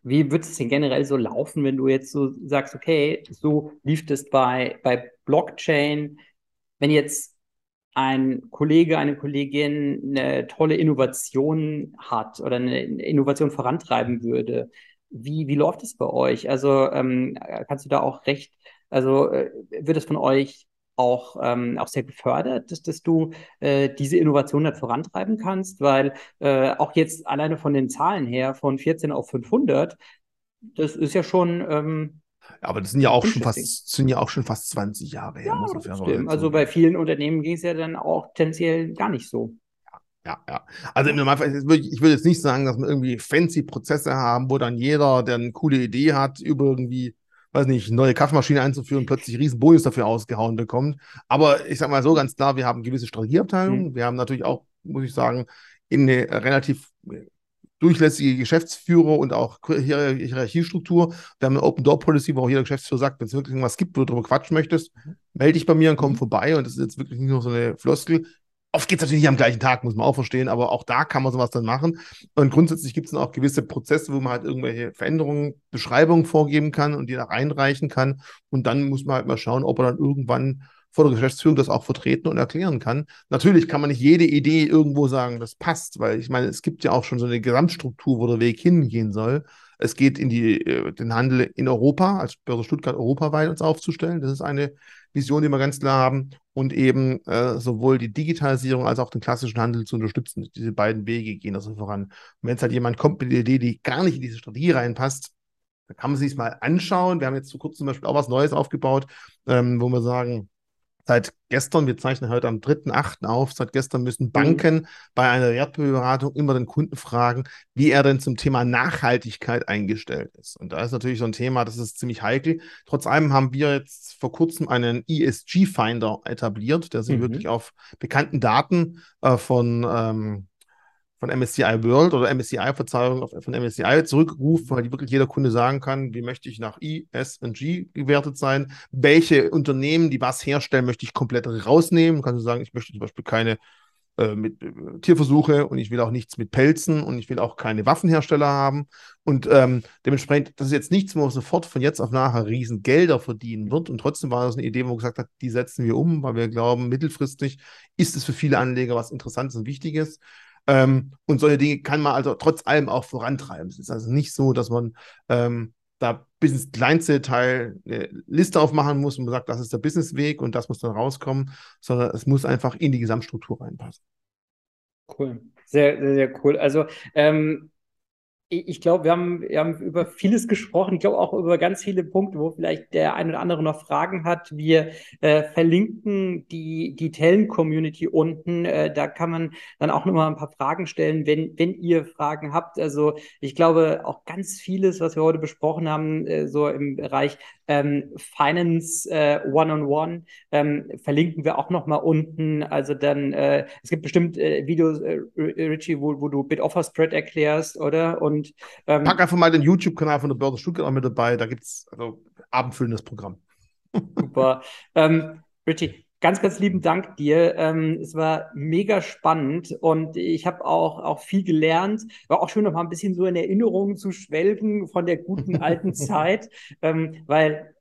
A: Wie wird es denn generell so laufen, wenn du jetzt so sagst, okay, so lief es bei, bei Blockchain, wenn jetzt ein Kollege, eine Kollegin eine tolle Innovation hat oder eine Innovation vorantreiben würde, wie, wie läuft es bei euch? Also ähm, kannst du da auch recht, also äh, wird es von euch auch, ähm, auch sehr gefördert, dass, dass du äh, diese Innovation dann vorantreiben kannst, weil äh, auch jetzt alleine von den Zahlen her von 14 auf 500, das ist ja schon. Ähm,
B: aber das sind ja auch schon fast, sind ja auch schon fast 20 Jahre her.
A: Ja, also bei vielen Unternehmen ging es ja dann auch tendenziell gar nicht so.
B: Ja, ja. Also im Normalfall, ich würde jetzt nicht sagen, dass wir irgendwie fancy Prozesse haben, wo dann jeder, der eine coole Idee hat, über irgendwie weiß nicht, neue Kaffeemaschine einzuführen, plötzlich riesen Bonus dafür ausgehauen bekommt. Aber ich sage mal so ganz klar, wir haben gewisse Strategieabteilungen. Mhm. Wir haben natürlich auch, muss ich sagen, in eine relativ durchlässige Geschäftsführer und auch Hierarchiestruktur. Wir haben eine Open Door Policy, wo auch jeder Geschäftsführer sagt, wenn es wirklich irgendwas gibt, wo du darüber quatschen möchtest, mhm. melde dich bei mir und komm mhm. vorbei. Und das ist jetzt wirklich nicht nur so eine Floskel. Oft geht es natürlich nicht am gleichen Tag, muss man auch verstehen, aber auch da kann man sowas dann machen. Und grundsätzlich gibt es dann auch gewisse Prozesse, wo man halt irgendwelche Veränderungen, Beschreibungen vorgeben kann und die da einreichen kann. Und dann muss man halt mal schauen, ob er dann irgendwann vor der Geschäftsführung das auch vertreten und erklären kann. Natürlich kann man nicht jede Idee irgendwo sagen, das passt, weil ich meine, es gibt ja auch schon so eine Gesamtstruktur, wo der Weg hingehen soll. Es geht in die, äh, den Handel in Europa, als Börse Stuttgart europaweit uns aufzustellen. Das ist eine Vision, die wir ganz klar haben. Und eben äh, sowohl die Digitalisierung als auch den klassischen Handel zu unterstützen. Diese beiden Wege gehen also voran. Und wenn jetzt halt jemand kommt mit einer Idee, die gar nicht in diese Strategie reinpasst, dann kann man sich mal anschauen. Wir haben jetzt vor kurzem zum Beispiel auch was Neues aufgebaut, ähm, wo wir sagen, Seit gestern, wir zeichnen heute am 3.8. auf, seit gestern müssen mhm. Banken mhm. bei einer Wertberatung immer den Kunden fragen, wie er denn zum Thema Nachhaltigkeit eingestellt ist. Und da ist natürlich so ein Thema, das ist ziemlich heikel. Trotz allem haben wir jetzt vor kurzem einen ESG-Finder etabliert, der sich mhm. wirklich auf bekannten Daten äh, von ähm, von MSCI World oder MSCI, Verzeihung, von MSCI zurückruft, weil die wirklich jeder Kunde sagen kann, wie möchte ich nach I, S und G gewertet sein, welche Unternehmen, die was herstellen, möchte ich komplett rausnehmen. Kannst du sagen, ich möchte zum Beispiel keine äh, mit äh, Tierversuche und ich will auch nichts mit Pelzen und ich will auch keine Waffenhersteller haben. Und ähm, dementsprechend, das ist jetzt nichts, wo man sofort von jetzt auf nachher riesen Gelder verdienen wird. Und trotzdem war das eine Idee, wo man gesagt hat, die setzen wir um, weil wir glauben, mittelfristig ist es für viele Anleger was Interessantes und Wichtiges. Ähm, und solche Dinge kann man also trotz allem auch vorantreiben. Es ist also nicht so, dass man ähm, da bis ins kleinste Teil eine Liste aufmachen muss und man sagt, das ist der Businessweg und das muss dann rauskommen, sondern es muss einfach in die Gesamtstruktur reinpassen.
A: Cool. Sehr, sehr, sehr cool. Also ähm, ich glaube, wir haben, wir haben über vieles gesprochen. Ich glaube auch über ganz viele Punkte, wo vielleicht der eine oder andere noch Fragen hat. Wir äh, verlinken die, die Tellen-Community unten. Äh, da kann man dann auch nochmal ein paar Fragen stellen, wenn, wenn ihr Fragen habt. Also ich glaube auch ganz vieles, was wir heute besprochen haben, äh, so im Bereich ähm, Finance äh, One-on-One, ähm, verlinken wir auch nochmal unten. Also dann, äh, es gibt bestimmt äh, Videos, äh, Richie, wo, wo du Bid-Offer-Spread erklärst, oder? Und
B: und ähm, pack einfach mal den YouTube-Kanal von der Börse Stuttgart auch mit dabei. Da gibt es also abendfüllendes Programm.
A: Super. ähm, Richie, ganz, ganz lieben Dank dir. Ähm, es war mega spannend und ich habe auch, auch viel gelernt. War auch schön, noch mal ein bisschen so in Erinnerungen zu schwelgen von der guten alten [laughs] Zeit, ähm, weil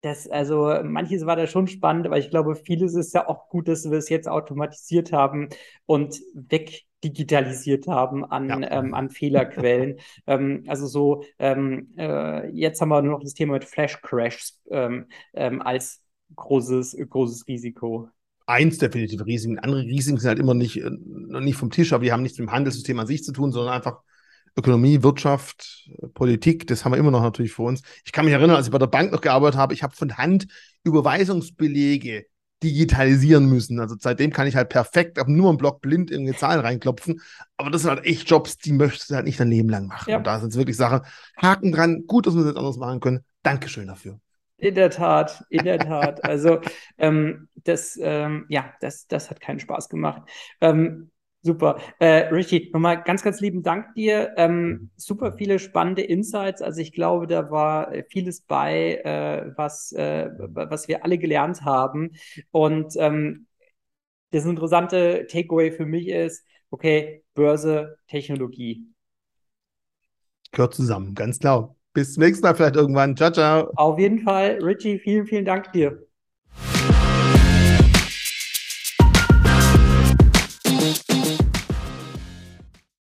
A: das, also manches war da schon spannend, aber ich glaube, vieles ist ja auch gut, dass wir es jetzt automatisiert haben und weg digitalisiert haben an, ja. ähm, an Fehlerquellen. [laughs] ähm, also so, ähm, äh, jetzt haben wir nur noch das Thema mit Flash Crashs ähm, ähm, als großes, großes Risiko.
B: Eins definitiv Risiken. Andere Risiken sind halt immer nicht, äh, nicht vom Tisch, aber die haben nichts mit dem Handelssystem an sich zu tun, sondern einfach Ökonomie, Wirtschaft, Politik, das haben wir immer noch natürlich vor uns. Ich kann mich erinnern, als ich bei der Bank noch gearbeitet habe, ich habe von Hand Überweisungsbelege digitalisieren müssen. Also seitdem kann ich halt perfekt auf nur einen Block blind irgendeine Zahlen reinklopfen. Aber das sind halt echt Jobs, die möchtest du halt nicht dein Leben lang machen. Ja. Und da sind es wirklich Sachen, Haken dran, gut, dass wir das jetzt anders machen können. Dankeschön dafür.
A: In der Tat, in der Tat. Also ähm, das, ähm, ja, das, das hat keinen Spaß gemacht. Ähm, Super. Äh, Richie, nochmal ganz, ganz lieben Dank dir. Ähm, super viele spannende Insights. Also ich glaube, da war vieles bei, äh, was, äh, was wir alle gelernt haben. Und ähm, das interessante Takeaway für mich ist, okay, Börse, Technologie.
B: Gehört zusammen, ganz klar. Bis zum nächsten Mal vielleicht irgendwann. Ciao, ciao.
A: Auf jeden Fall, Richie, vielen, vielen Dank dir.